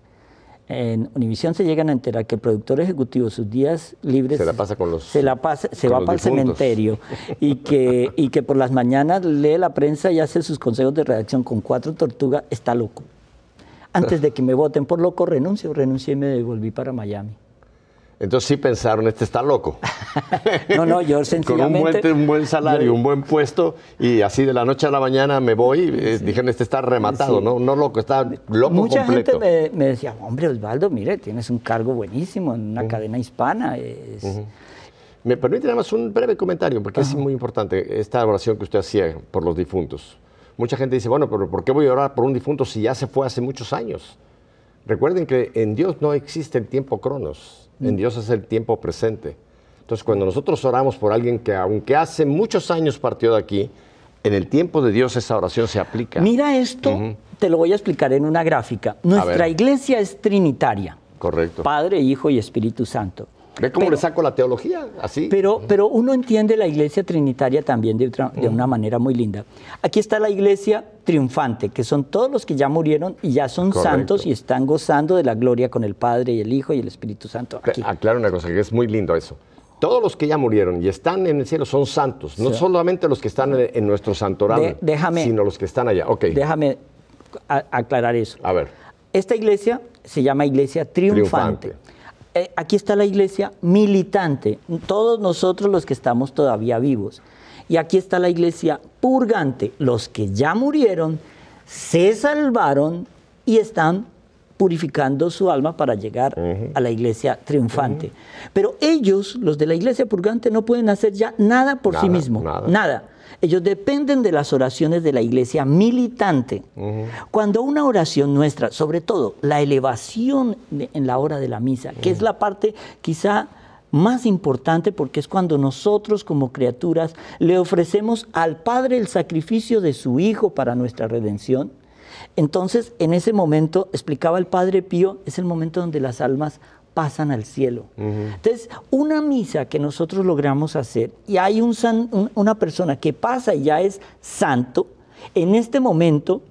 En Univisión se llegan a enterar que el productor ejecutivo sus días libres Se la pasa con los- se la pasa, se va para el cementerio y que, y que por las mañanas lee la prensa y hace sus consejos de redacción con cuatro tortugas, está loco. Antes de que me voten por loco, renuncio, renuncié y me devolví para Miami. Entonces sí pensaron, este está loco. No, no, yo Con un sencillamente... buen, un buen salario, yo- un buen puesto, y así de la noche a la mañana me voy, eh, dijeron, este está rematado, Sí. ¿no? No loco, está loco Mucha completo. gente me, me decía, hombre, Osvaldo, mire, tienes un cargo buenísimo en una cadena hispana. es- Me permite nada más un breve comentario, porque es muy importante esta oración que usted hacía por los difuntos. Mucha gente dice, bueno, pero ¿por qué voy a orar por un difunto si ya se fue hace muchos años? Recuerden que en Dios no existe el tiempo cronos, Mm. en Dios es el tiempo presente. Entonces, cuando nosotros oramos por alguien que aunque hace muchos años partió de aquí, en el tiempo de Dios esa oración se aplica. Mira esto, te lo voy a explicar en una gráfica. Nuestra iglesia es trinitaria. Correcto. Padre, Hijo y Espíritu Santo. ¿Ve cómo Pero- le saco la teología? Así. Pero, pero uno entiende la iglesia trinitaria también de, una manera muy linda. Aquí está la iglesia triunfante, que son todos los que ya murieron y ya son Correcto. santos y están gozando de la gloria con el Padre y el Hijo y el Espíritu Santo. Aquí. Aclaro una cosa, que es muy lindo eso. Todos los que ya murieron y están en el cielo son santos, no Sí. solamente los que están en, en nuestro santoral, De- déjame- sino los que están allá. Ok, Déjame a- aclarar eso. a ver. Esta iglesia se llama iglesia triunfante. Triunfante. Eh, aquí está la iglesia militante, todos nosotros los que estamos todavía vivos. Y aquí está la iglesia purgante, los que ya murieron, se salvaron y están purificando su alma para llegar a la iglesia triunfante. Pero ellos, los de la iglesia purgante, no pueden hacer ya nada por sí mismos, nada. nada. Ellos dependen de las oraciones de la iglesia militante. Cuando una oración nuestra, sobre todo la elevación de- en la hora de la misa, que es la parte quizá más importante porque es cuando nosotros como criaturas le ofrecemos al Padre el sacrificio de su Hijo para nuestra redención, entonces en ese momento, explicaba el Padre Pío, es el momento donde las almas pasan al cielo. Entonces, una misa que nosotros logramos hacer y hay un san- un- una persona que pasa y ya es santo, En este momento,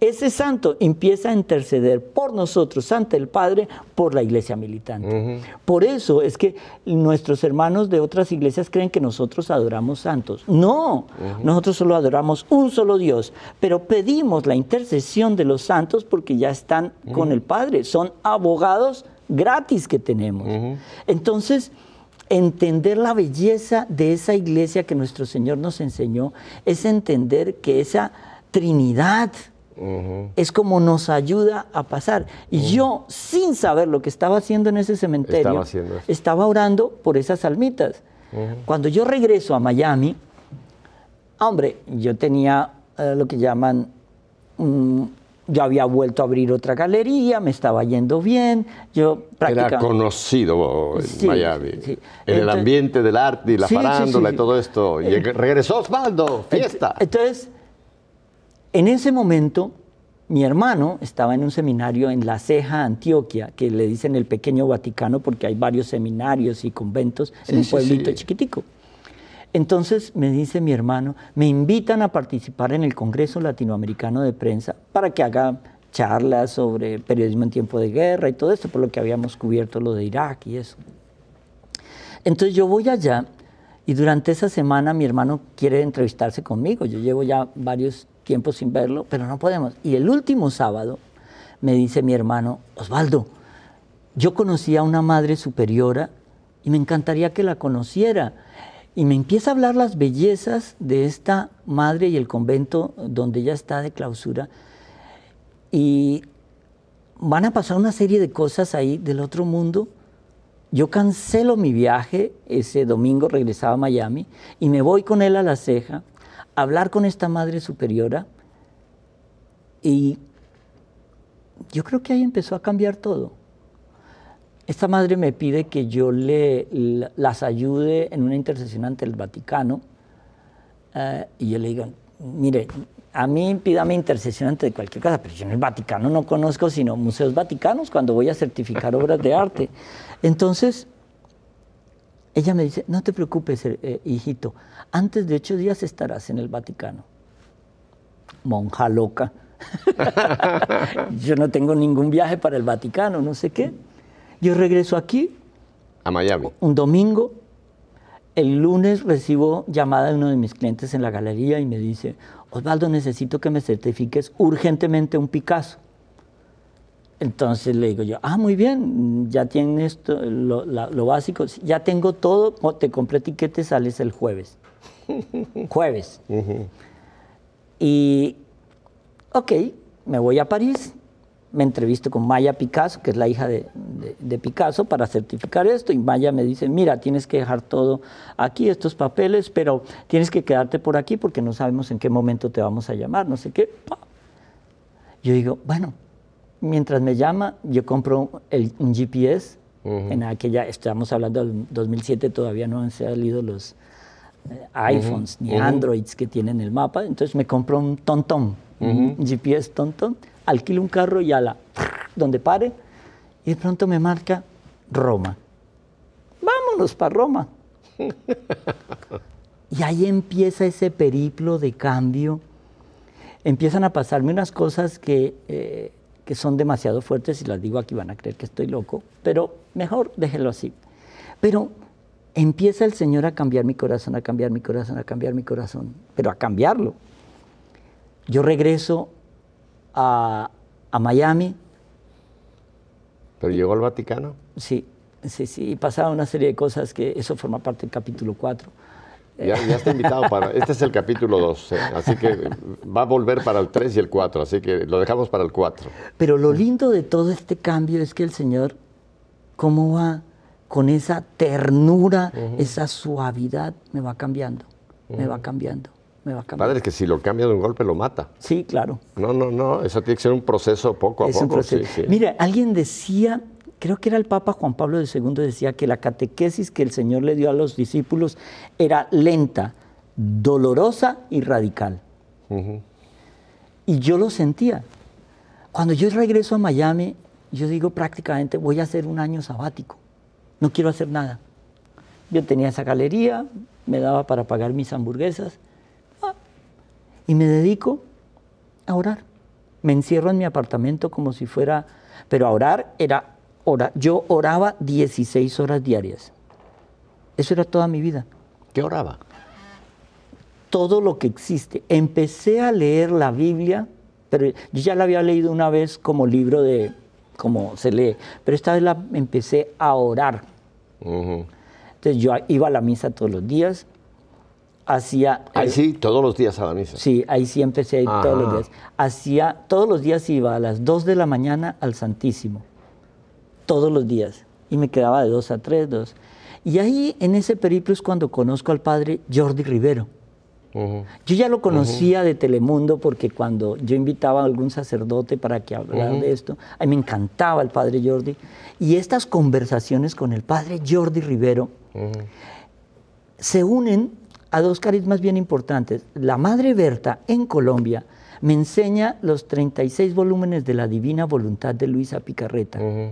ese santo empieza a interceder por nosotros ante el Padre por la iglesia militante. Por eso es que nuestros hermanos de otras iglesias creen que nosotros adoramos santos. No, nosotros solo adoramos un solo Dios, pero pedimos la intercesión de los santos porque ya están con el Padre, son abogados gratis que tenemos. Entonces, entender la belleza de esa iglesia que nuestro Señor nos enseñó es entender que esa Trinidad, es como nos ayuda a pasar. Y yo, sin saber lo que estaba haciendo en ese cementerio, estaba, orando por esas almitas. Cuando yo regreso a Miami, hombre, yo tenía eh, lo que llaman, yo había vuelto a abrir otra galería, me estaba yendo bien, yo Era conocido en Miami, en el ambiente del arte y la farándula y todo esto. Y regresó Osvaldo, fiesta. Entonces, en ese momento, mi hermano estaba en un seminario en La Ceja, Antioquia, que le dicen el pequeño Vaticano porque hay varios seminarios y conventos en un pueblito chiquitico. Entonces me dice mi hermano, me invitan a participar en el Congreso Latinoamericano de Prensa para que haga charlas sobre periodismo en tiempo de guerra y todo esto, por lo que habíamos cubierto lo de Irak y eso. Entonces yo voy allá y durante esa semana mi hermano quiere entrevistarse conmigo. Yo llevo ya varios tiempo sin verlo, pero no podemos. Y el último sábado me dice mi hermano, Osvaldo, yo conocí a una madre superiora y me encantaría que la conociera. Y me empieza a hablar las bellezas de esta madre y el convento donde ella está de clausura. Y van a pasar una serie de cosas ahí del otro mundo. Yo cancelo mi viaje, ese domingo regresaba a Miami, y me voy con él a la ceja hablar con esta madre superiora y yo creo que ahí empezó a cambiar todo. Esta madre me pide que yo le, las ayude en una intercesión ante el Vaticano eh, y yo le digo, mire, a mí pídame intercesión ante cualquier cosa, pero yo en el Vaticano no conozco sino museos vaticanos cuando voy a certificar obras de arte. Entonces, ella me dice, no te preocupes, eh, hijito, antes de ocho días estarás en el Vaticano. Monja loca. Yo no tengo ningún viaje para el Vaticano, no sé qué. Yo regreso aquí. A Miami. Un domingo. El lunes recibo llamada de uno de mis clientes en la galería y me dice, Osvaldo, necesito que me certifiques urgentemente un Picasso. Entonces le digo yo, ah, muy bien, ya tienes lo, lo, básico, ya tengo todo, te compré etiquetes, sales el jueves. jueves. Y, ok, me voy a París, me entrevisto con Maya Picasso, que es la hija de, de, Picasso, para certificar esto. Y Maya me dice, mira, tienes que dejar todo aquí, estos papeles, pero tienes que quedarte por aquí porque no sabemos en qué momento te vamos a llamar, no sé qué. Yo digo, bueno, mientras me llama, yo compro el, un GPS. En aquella, estamos hablando del 2007, todavía no han salido los eh, iPhones ni Androids que tienen el mapa. Entonces me compro un tontón, un GPS tontón, alquilo un carro y a la donde pare, y de pronto me marca Roma. Vámonos para Roma. y ahí empieza ese periplo de cambio. Empiezan a pasarme unas cosas que eh, que son demasiado fuertes y las digo aquí van a creer que estoy loco, pero mejor déjenlo así. Pero empieza el Señor a cambiar mi corazón, a cambiar mi corazón, a cambiar mi corazón, pero a cambiarlo. Yo regreso a, a Miami. ¿Pero llegó al Vaticano? Sí, sí, sí, y pasaba una serie de cosas que eso forma parte del capítulo 4. Ya, está invitado para. Este es el capítulo 2, ¿eh? así que va a volver para el 3 y el 4, así que lo dejamos para el 4. Pero lo lindo de todo este cambio es que el Señor, ¿cómo va? Con esa ternura, esa suavidad, me va cambiando, me va cambiando. Me va cambiando. Padre, es que si lo cambia de un golpe lo mata. Sí, claro. No, no, no, eso tiene que ser un proceso poco a poco. Mira, alguien decía creo que era el Papa Juan Pablo II, decía que la catequesis que el Señor le dio a los discípulos era lenta, dolorosa y radical. Y yo lo sentía. Cuando yo regreso a Miami, yo digo prácticamente, voy a hacer un año sabático, no quiero hacer nada. Yo tenía esa galería, me daba para pagar mis hamburguesas, y me dedico a orar. Me encierro en mi apartamento como si fuera, pero a orar era orar. Yo oraba 16 horas diarias. Eso era toda mi vida. ¿Qué oraba? Todo lo que existe. Empecé a leer la Biblia, pero yo ya la había leído una vez como libro de, como se lee, pero esta vez la empecé a orar. Ujú. Entonces yo iba a la misa todos los días, hacía... Ahí sí, todos los días a la misa. Sí, ahí sí empecé a ir todos los días. Hacía, todos los días iba a las 2 de la mañana al Santísimo. Todos los días. Y me quedaba de 2 a 3, 2. Y ahí, en ese periplo, es cuando conozco al padre Jordi Rivero. Yo ya lo conocía de Telemundo porque cuando yo invitaba a algún sacerdote para que hablara de esto, a mí me encantaba el padre Jordi. Y estas conversaciones con el padre Jordi Rivero se unen a dos carismas bien importantes. La Madre Berta en Colombia me enseña los 36 volúmenes de la Divina Voluntad de Luisa Picarreta. Ujú.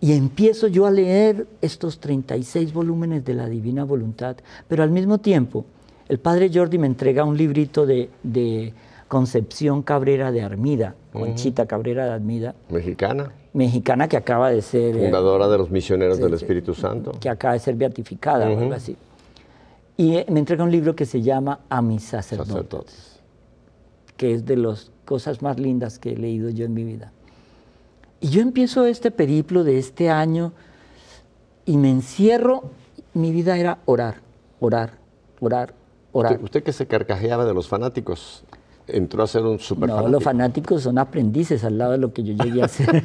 Y empiezo yo a leer estos 36 volúmenes de la Divina Voluntad, pero al mismo tiempo el Padre Jordi me entrega un librito de, de Concepción Cabrera de Armida, Conchita Cabrera de Armida, Mexicana, mexicana que acaba de ser... eh, fundadora de los misioneros del. Espíritu Santo. que acaba de ser beatificada o algo así. Y eh, me entrega un libro que se llama A mis sacerdotes, Sacerdotes. que es de las cosas más lindas que he leído yo en mi vida. Y yo empiezo este periplo de este año y me encierro, mi vida era orar, orar, orar, orar. Usted, usted que se carcajeaba de los fanáticos, entró a ser un super No, fanático. los fanáticos son aprendices al lado de lo que yo llegué a hacer.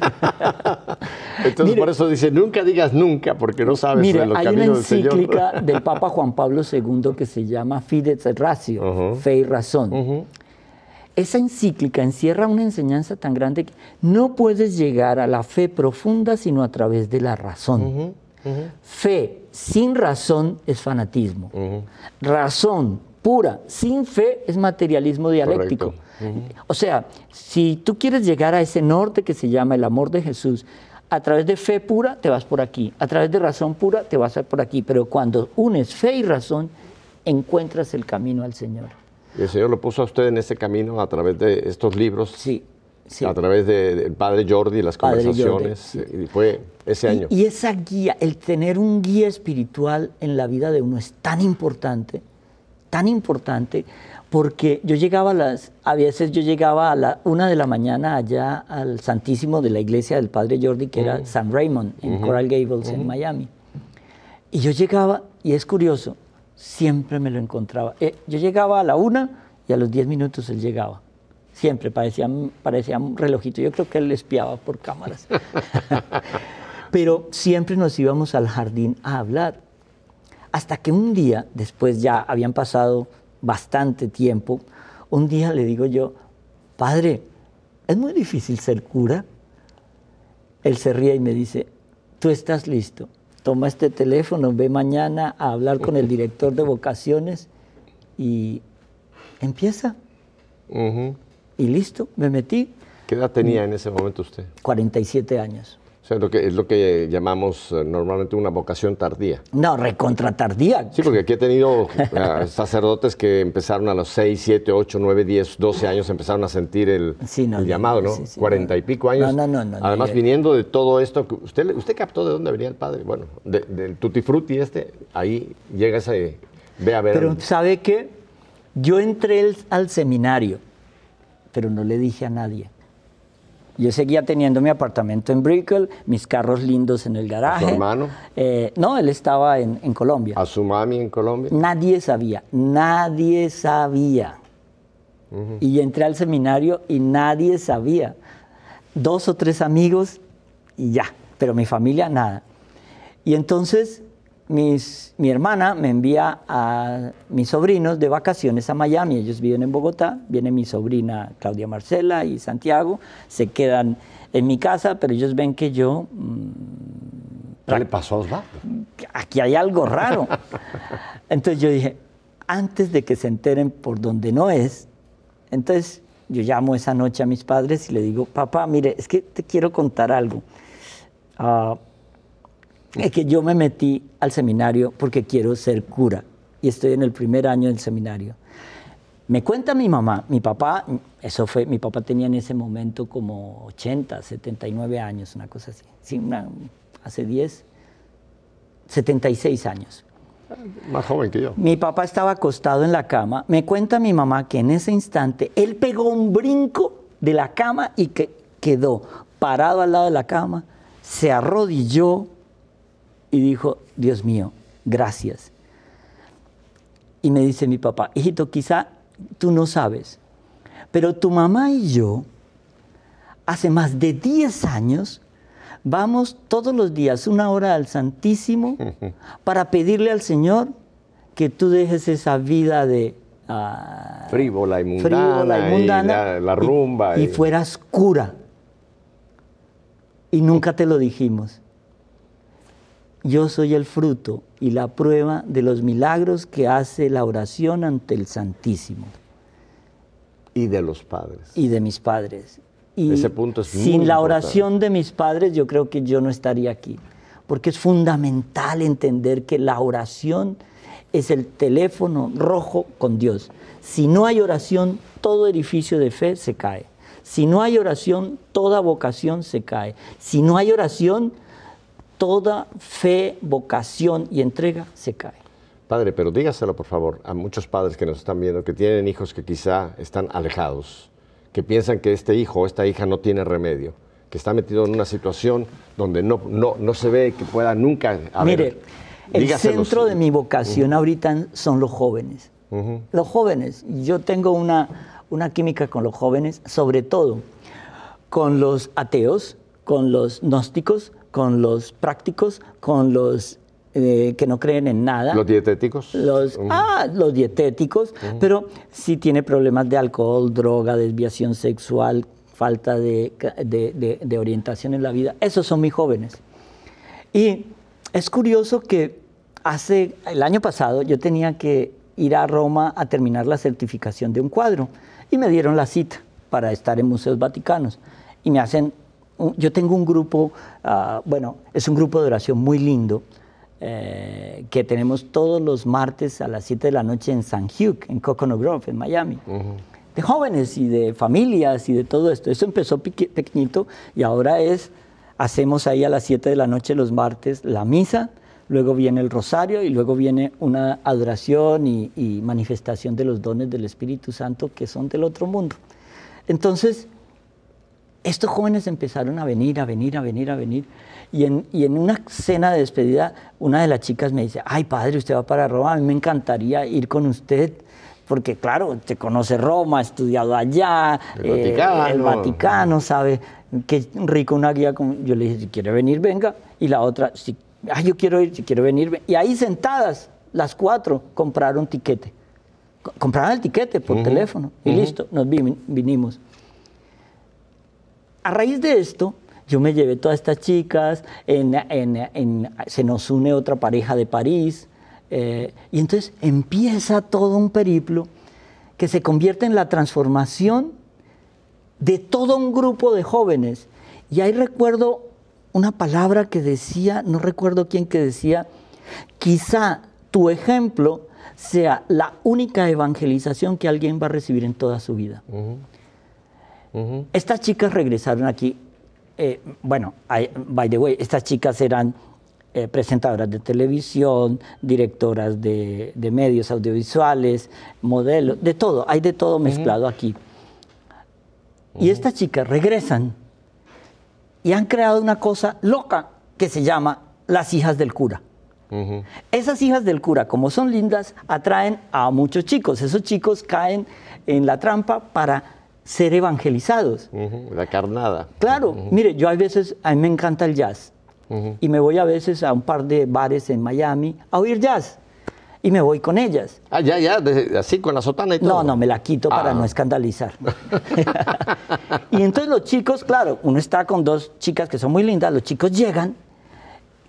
Entonces Mire- por eso dice, nunca digas nunca, porque no sabes Mire, los hay una del encíclica del Papa Juan Pablo II que se llama Fides et Ratio. Fe y Razón. Esa encíclica encierra una enseñanza tan grande que no puedes llegar a la fe profunda sino a través de la razón. Fe sin razón es fanatismo. Razón pura sin fe es materialismo dialéctico. O sea, si tú quieres llegar a ese norte que se llama el amor de Jesús, a través de fe pura te vas por aquí, a través de razón pura te vas por aquí, pero cuando unes fe y razón, encuentras el camino al Señor. Y el Señor lo puso a usted en ese camino a través de estos libros, Sí, sí. a través de- del Padre Jordi, las Padre conversaciones, Jordi, sí. fue ese año. Y, y esa guía, el tener un guía espiritual en la vida de uno es tan importante, tan importante, porque yo llegaba a las, a veces yo llegaba a la una de la mañana allá al Santísimo de la iglesia del Padre Jordi, que era San Raymond, en Coral Gables, en Miami. Y yo llegaba, y es curioso, siempre me lo encontraba. Eh, yo llegaba a la una y a los diez minutos él llegaba. Siempre, parecía, parecía un relojito. Yo creo que él espiaba por cámaras. Pero siempre nos íbamos al jardín a hablar. Hasta que un día, después ya habían pasado bastante tiempo, un día le digo yo, padre, es muy difícil ser cura. Él se ríe y me dice, tú estás listo, toma este teléfono, ve mañana a hablar con el director de vocaciones y empieza. Y listo, me metí, ¿Qué edad tenía en ese momento usted? 47 años. O sea, lo que, es lo que llamamos eh, normalmente una vocación tardía. No, recontra tardía. Sí, porque aquí he tenido eh, sacerdotes que empezaron a los 6, 7, 8, 9, 10, 12 años, empezaron a sentir el, Sí, no, el no, llamado, ¿no? sí, sí, 40 y pico años. No, no, no, no, Además, viniendo de todo esto, ¿usted, ¿usted captó de dónde venía el padre? Bueno, de- del tutti frutti este, ahí llega ese, ve a ver. Pero ¿sabe qué? Yo entré el- al seminario, pero no le dije a nadie. Yo seguía teniendo mi apartamento en Brickell, mis carros lindos en el garaje. hermano? Eh, no, él estaba en, en Colombia. a su mami en Colombia. Nadie sabía, nadie sabía. Y entré al seminario y nadie sabía. Dos o tres amigos y ya, pero mi familia nada. Y entonces mis- mi hermana me envía a mis sobrinos de vacaciones a Miami. Ellos viven en Bogotá. Viene mi sobrina Claudia Marcela y Santiago. Se quedan en mi casa, pero ellos ven que yo ¿Qué le pasó a Osvaldo? aquí hay algo raro. Entonces yo dije, antes de que se enteren por donde no es, entonces yo llamo esa noche a mis padres y le digo, papá, mire, es que te quiero contar algo. Ah, es que yo me metí al seminario porque quiero ser cura y estoy en el primer año del seminario. Me cuenta mi mamá, mi papá, eso fue, mi papá tenía en ese momento como 80, 79 años, una cosa así. Sí, una- hace 10, 76 años. Más joven que yo. Mi papá estaba acostado en la cama. Me cuenta mi mamá que en ese instante él pegó un brinco de la cama y que quedó parado al lado de la cama, se arrodilló y dijo, Dios mío, gracias. Y me dice mi papá, hijito, quizá tú no sabes, pero tu mamá y yo, hace más de 10 años, vamos todos los días una hora al Santísimo para pedirle al Señor que tú dejes esa vida de... ah, Frívola y mundana, frívola y mundana, la, la rumba. y, y fueras cura. Y nunca te lo dijimos. Yo soy el fruto y la prueba de los milagros que hace la oración ante el Santísimo y de los padres. y de mis padres. Y Ese punto es muy sin la importante. oración de mis padres, yo creo que yo no estaría aquí. Porque es fundamental entender que la oración es el teléfono rojo con Dios. Si no hay oración, todo edificio de fe se cae. Si no hay oración, toda vocación se cae. Si no hay oración, toda fe, vocación y entrega se cae. Padre, pero dígaselo por favor a muchos padres que nos están viendo, que tienen hijos que quizá están alejados, que piensan que este hijo o esta hija no tiene remedio, que está metido en una situación donde no, no, no se ve que pueda nunca haber. Mire, el centro de mi vocación ahorita son los jóvenes. Los jóvenes. Yo tengo una, una química con los jóvenes, sobre todo con los ateos, con los gnósticos, con los prácticos, con los eh, que no creen en nada. Los dietéticos. Los, Ujú. ah, los dietéticos, pero si tiene problemas de alcohol, droga, desviación sexual, falta de, de- de- de orientación en la vida, esos son mis jóvenes. Y es curioso que hace el año pasado yo tenía que ir a Roma a terminar la certificación de un cuadro y me dieron la cita para estar en museos vaticanos y me hacen yo tengo un grupo ah, bueno es un grupo de oración muy lindo eh, que tenemos todos los martes a las 7 de la noche en San Hugh en Coconut Grove en Miami de jóvenes y de familias y de todo esto. Eso empezó pequeñito y ahora es, hacemos ahí a las 7 de la noche los martes la misa, luego viene el rosario y luego viene una adoración y, y manifestación de los dones del Espíritu Santo que son del otro mundo. Entonces, estos jóvenes empezaron a venir, a venir, a venir, a venir. Y en, y en una cena de despedida, una de las chicas me dice, ay padre, usted va para Roma, a mí me encantaría ir con usted, porque claro, te conoce Roma, ha estudiado allá, El Vaticano. el Vaticano, sabe, qué rico una guía. Con... Yo le dije, si quiere venir, venga. Y la otra, si, ay, yo quiero ir, si quiero venir. ven". Y ahí sentadas, las cuatro, compraron tiquete. Co- Compraron el tiquete por teléfono y listo, nos vi- vinimos. A raíz de esto, yo me llevé todas estas chicas, se nos une otra pareja de París, eh, y entonces empieza todo un periplo que se convierte en la transformación de todo un grupo de jóvenes. Y ahí recuerdo una palabra que decía, no recuerdo quién que decía, quizá tu ejemplo sea la única evangelización que alguien va a recibir en toda su vida. Estas chicas regresaron aquí. eh, bueno, I- by the way, estas chicas eran eh, presentadoras de televisión, directoras de, de medios audiovisuales, modelos, de todo, hay de todo mezclado aquí. Y estas chicas regresan y han creado una cosa loca que se llama las hijas del cura. Ujú. Esas hijas del cura, como son lindas, atraen a muchos chicos. Esos chicos caen en la trampa para ser evangelizados. La carnada. Claro, mire, yo a veces, a mí me encanta el jazz. Y me voy a veces a un par de bares en Miami a oír jazz. Y me voy con ellas. Ah, ya, ya, así con la sotana y todo. No, no, me la quito para Ah. no escandalizar. y entonces los chicos, claro, uno está con dos chicas que son muy lindas, los chicos llegan,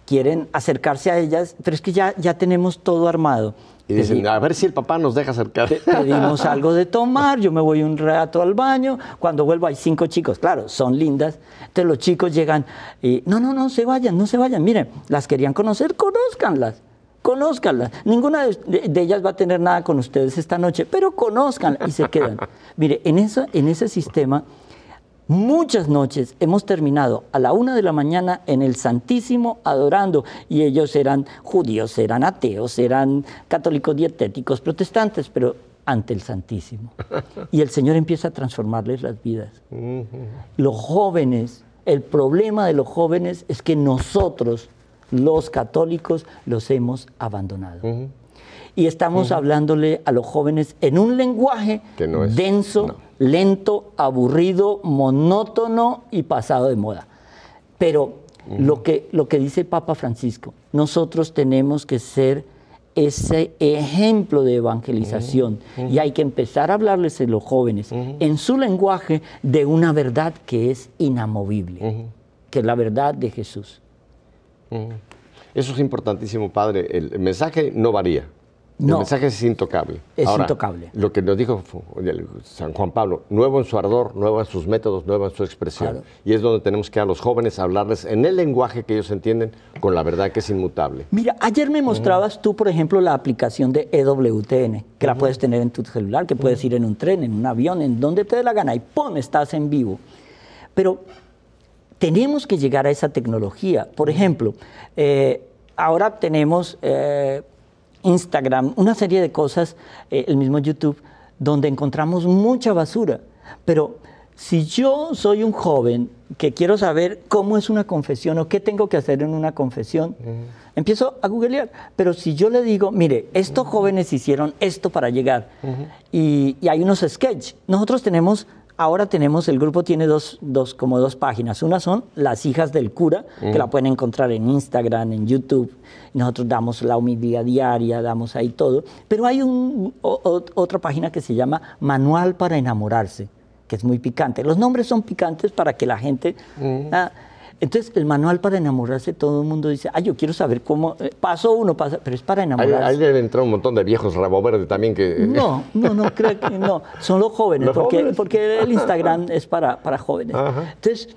quieren acercarse a ellas, pero es que ya, ya tenemos todo armado. Y dicen, a ver si el papá nos deja acercar. pe- pedimos algo de tomar, yo me voy un rato al baño, cuando vuelvo hay cinco chicos, claro, son lindas, entonces los chicos llegan y, no, no, no se vayan, no se vayan, miren, las querían conocer, conózcanlas. Conózcanlas. Ninguna de, de ellas va a tener nada con ustedes esta noche, pero conózcanlas y se quedan. Mire, en, eso, en ese sistema, muchas noches hemos terminado a la una de la mañana en el Santísimo adorando. Y ellos eran judíos, eran ateos, eran católicos dietéticos, protestantes, pero ante el Santísimo. Y el Señor empieza a transformarles las vidas. Los jóvenes, el problema de los jóvenes es que nosotros, los católicos, los hemos abandonado. Y estamos hablándole a los jóvenes en un lenguaje Que no es- denso, no. lento, aburrido, monótono y pasado de moda. Pero lo, que, lo que dice el Papa Francisco, nosotros tenemos que ser ese ejemplo de evangelización y hay que empezar a hablarles a los jóvenes en su lenguaje de una verdad que es inamovible, que es la verdad de Jesús. Eso es importantísimo, padre. El mensaje no varía. El No. mensaje es intocable. Es intocable. Lo que nos dijo el San Juan Pablo, nuevo en su ardor, nuevo en sus métodos, nuevo en su expresión. Claro. Y es donde tenemos que a los jóvenes hablarles en el lenguaje que ellos entienden, con la verdad que es inmutable. Mira, ayer me mostrabas tú, por ejemplo, la aplicación de EWTN, que la puedes tener en tu celular, que puedes ir en un tren, en un avión, en donde te dé la gana, y ¡pum! estás en vivo. Pero tenemos que llegar a esa tecnología. Por ejemplo, eh, ahora tenemos eh, Instagram, una serie de cosas, eh, el mismo YouTube, donde encontramos mucha basura. Pero si yo soy un joven que quiero saber cómo es una confesión o qué tengo que hacer en una confesión, empiezo a googlear. Pero si yo le digo, mire, estos jóvenes hicieron esto para llegar y, y hay unos sketch, nosotros tenemos Ahora tenemos, el grupo tiene dos, dos, como dos páginas. Una son las hijas del cura, que la pueden encontrar en Instagram, en YouTube. Nosotros damos la humildad diaria, damos ahí todo. Pero hay un, o- o- otra página que se llama Manual para enamorarse, que es muy picante. Los nombres son picantes para que la gente... ah, entonces, el manual para enamorarse, todo el mundo dice, ah, yo quiero saber cómo... eh, paso uno, pasa, pero es para enamorarse. ahí deben entrar un montón de viejos rabo verde también que... No, no, no, creo que no. Son los jóvenes, ¿Los porque, jóvenes? porque el Instagram es para, para jóvenes. Ajá. Entonces,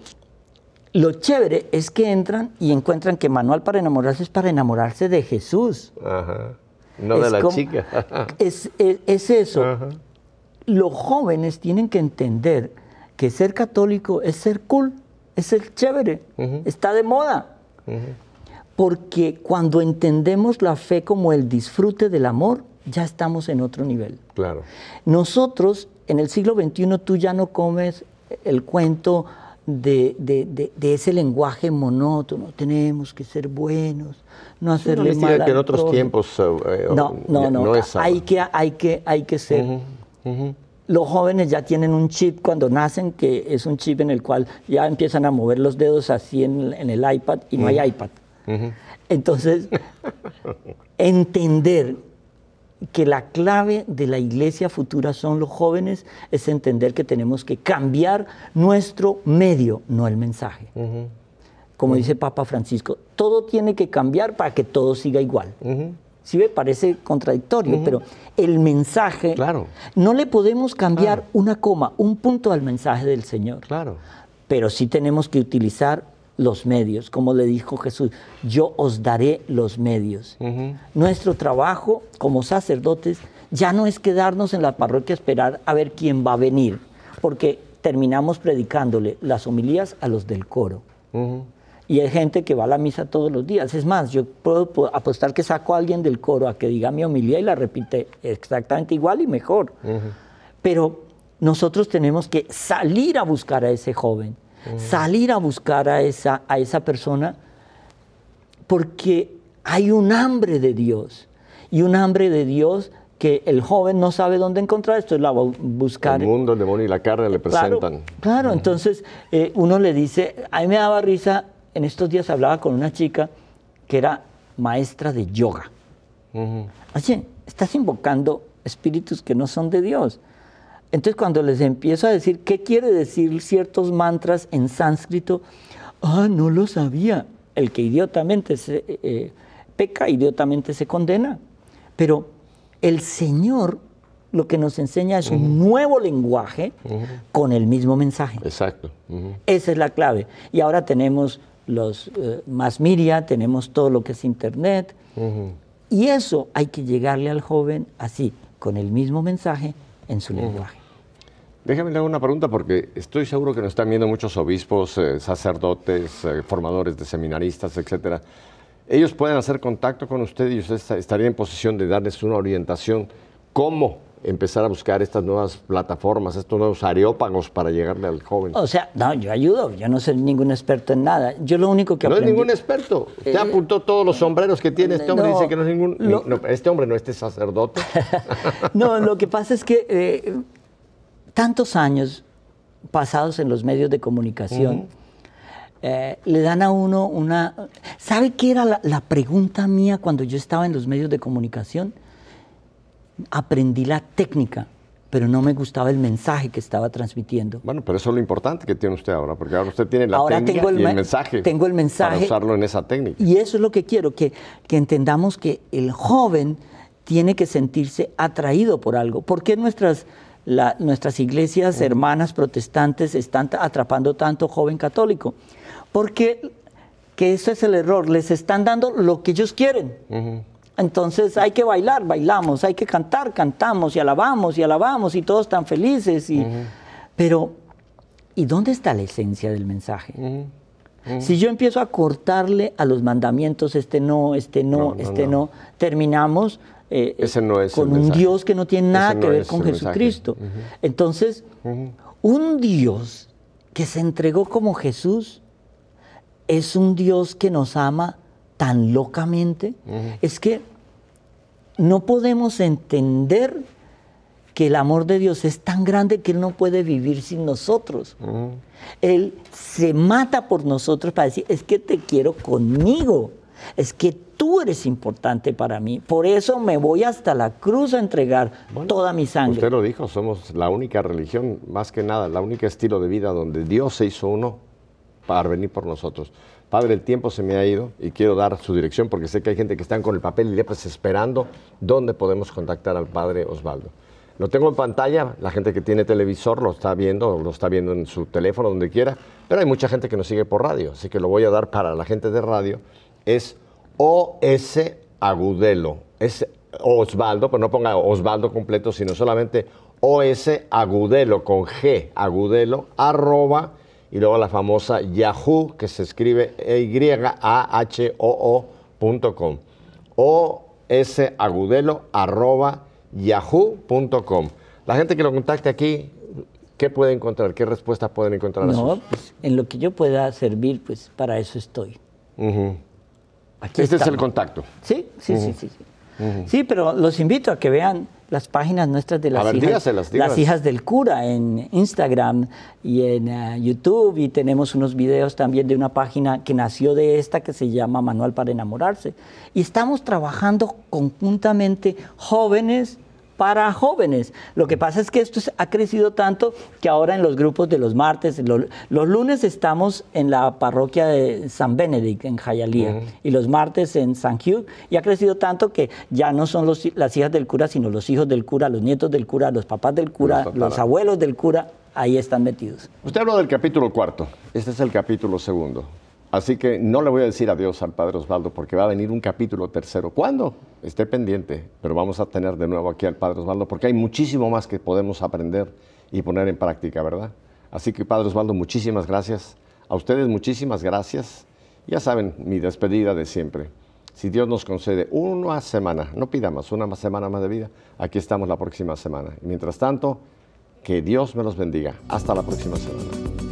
lo chévere es que entran y encuentran que Manual para enamorarse es para enamorarse de Jesús. Ajá. No de la como- chica. Es, es- es eso. Ajá. Los jóvenes tienen que entender que ser católico es ser cool, es ser chévere, está de moda. Porque cuando entendemos la fe como el disfrute del amor, ya estamos en otro nivel. Claro. Nosotros, en el siglo XXI, tú ya no comes el cuento de, de- de- de ese lenguaje monótono. Tenemos que ser buenos, no hacerle mentira mal que en otros tiempos... eh, eh, No, no, ya no. es ahora. hay, que, hay, que, hay que ser. Los jóvenes ya tienen un chip cuando nacen, que es un chip en el cual ya empiezan a mover los dedos así en, en el iPad y no hay iPad. Entonces, entender que la clave de la iglesia futura son los jóvenes es entender que tenemos que cambiar nuestro medio, no el mensaje. Como dice Papa Francisco, todo tiene que cambiar para que todo siga igual. Sí me parece contradictorio, pero el mensaje, Claro. no le podemos cambiar una coma, un punto al mensaje del Señor Claro. pero sí tenemos que utilizar los medios, como le dijo Jesús, yo os daré los medios. Nuestro trabajo como sacerdotes ya no es quedarnos en la parroquia a esperar a ver quién va a venir, porque terminamos predicándole las homilías a los del coro. Y hay gente que va a la misa todos los días. Es más, yo puedo po- apostar que saco a alguien del coro a que diga mi homilía y la repite exactamente igual y mejor. Pero nosotros tenemos que salir a buscar a ese joven, salir a buscar a esa, a esa persona, porque hay un hambre de Dios. Y un hambre de Dios que el joven no sabe dónde encontrar, esto es la va a buscar. El mundo, el demonio y la carne le Claro, presentan. Claro, entonces eh, uno le dice, a mí me daba risa, en estos días hablaba con una chica que era maestra de yoga. Oye, estás invocando espíritus que no son de Dios. Entonces cuando les empiezo a decir qué quiere decir ciertos mantras en sánscrito, ah, no lo sabía. El que idiotamente se eh, peca, idiotamente se condena. Pero el Señor lo que nos enseña es un nuevo lenguaje con el mismo mensaje. Exacto. Esa es la clave. Y ahora tenemos los eh, más media, tenemos todo lo que es internet. Y eso hay que llegarle al joven así, con el mismo mensaje en su lenguaje. Déjame le hago una pregunta porque estoy seguro que nos están viendo muchos obispos, eh, sacerdotes, eh, formadores de seminaristas, etcétera. Ellos pueden hacer contacto con usted y usted estaría en posición de darles una orientación cómo empezar a buscar estas nuevas plataformas, estos nuevos areópagos para llegarle al joven. O sea, no, yo ayudo, yo no soy ningún experto en nada. Yo lo único que No aprendí... es ningún experto. Usted apuntó todos los sombreros que tiene este hombre. no, dice que no es ningún. lo- no, este hombre no, este sacerdote. No, lo que pasa es que eh, tantos años pasados en los medios de comunicación eh, le dan a uno una... ¿Sabe qué era la, la pregunta mía cuando yo estaba en los medios de comunicación? Aprendí la técnica, pero no me gustaba el mensaje que estaba transmitiendo. Bueno, pero eso es lo importante que tiene usted ahora, porque ahora usted tiene la Ahora técnica tengo el y el me- mensaje. tengo el mensaje. Para usarlo en esa técnica. Y eso es lo que quiero, que, que entendamos que el joven tiene que sentirse atraído por algo. ¿Por qué nuestras, la- nuestras iglesias hermanas protestantes están atrapando tanto joven católico? Porque, que ese es el error, les están dando lo que ellos quieren. Entonces hay que bailar, bailamos, hay que cantar, cantamos y alabamos y alabamos y todos están felices. Y, Pero, ¿y dónde está la esencia del mensaje? Si yo empiezo a cortarle a los mandamientos, este no, este no, este no. no, terminamos eh, Ese no es con un mensaje. Dios que no tiene nada Ese que ver con. Jesucristo. Entonces, un Dios que se entregó como Jesús es un Dios que nos ama tan locamente. Es que no podemos entender que el amor de Dios es tan grande que Él no puede vivir sin nosotros. Él se mata por nosotros para decir, es que te quiero conmigo, es que tú eres importante para mí, por eso me voy hasta la cruz a entregar toda mi sangre. Usted lo dijo, somos la única religión, más que nada, la única estilo de vida donde Dios se hizo uno para venir por nosotros. Padre, el tiempo se me ha ido y quiero dar su dirección porque sé que hay gente que están con el papel y letras esperando dónde podemos contactar al Padre Osvaldo. Lo tengo en pantalla, la gente que tiene televisor lo está viendo, lo está viendo en su teléfono, donde quiera, pero hay mucha gente que nos sigue por radio, así que lo voy a dar para la gente de radio. Es OS Agudelo, es Osvaldo, pero no ponga Osvaldo completo, sino solamente OS Agudelo con G, Agudelo, arroba, y luego la famosa Yahoo, que se escribe Y-A-H-O-O.com. OS Agudelo, arroba, yahoo.com. La gente que lo contacte aquí, ¿qué puede encontrar? ¿Qué respuestas pueden encontrar? a No, sus- pues en lo que yo pueda servir, pues para eso estoy. Aquí Este es el contacto. Sí, sí, sí, sí. sí. Sí, pero los invito a que vean las páginas nuestras de las, ver, hijas, dígaselas, las hijas del cura en Instagram y en eh, YouTube y tenemos unos videos también de una página que nació de esta que se llama Manual para enamorarse. Y estamos trabajando conjuntamente jóvenes para jóvenes. Lo que pasa es que esto es- ha crecido tanto que ahora en los grupos de los martes, lo- los, lunes estamos en la parroquia de San Benedict en Jayalía y los martes en San Hugh y ha crecido tanto que ya no son los las hijas del cura, sino los hijos del cura, los nietos del cura, los papás del cura, Los los, abuelos del cura, ahí están metidos. Usted habló del capítulo cuarto. Este es el capítulo segundo. Así que no le voy a decir adiós al Padre Osvaldo porque va a venir un capítulo tercero. ¿Cuándo? Esté pendiente, pero vamos a tener de nuevo aquí al Padre Osvaldo porque hay muchísimo más que podemos aprender y poner en práctica, ¿verdad? Así que Padre Osvaldo, muchísimas gracias. A ustedes muchísimas gracias. Ya saben, mi despedida de siempre. Si Dios nos concede una semana, no pida más, una semana más de vida, aquí estamos la próxima semana. Mientras tanto, que Dios me los bendiga. Hasta la próxima semana.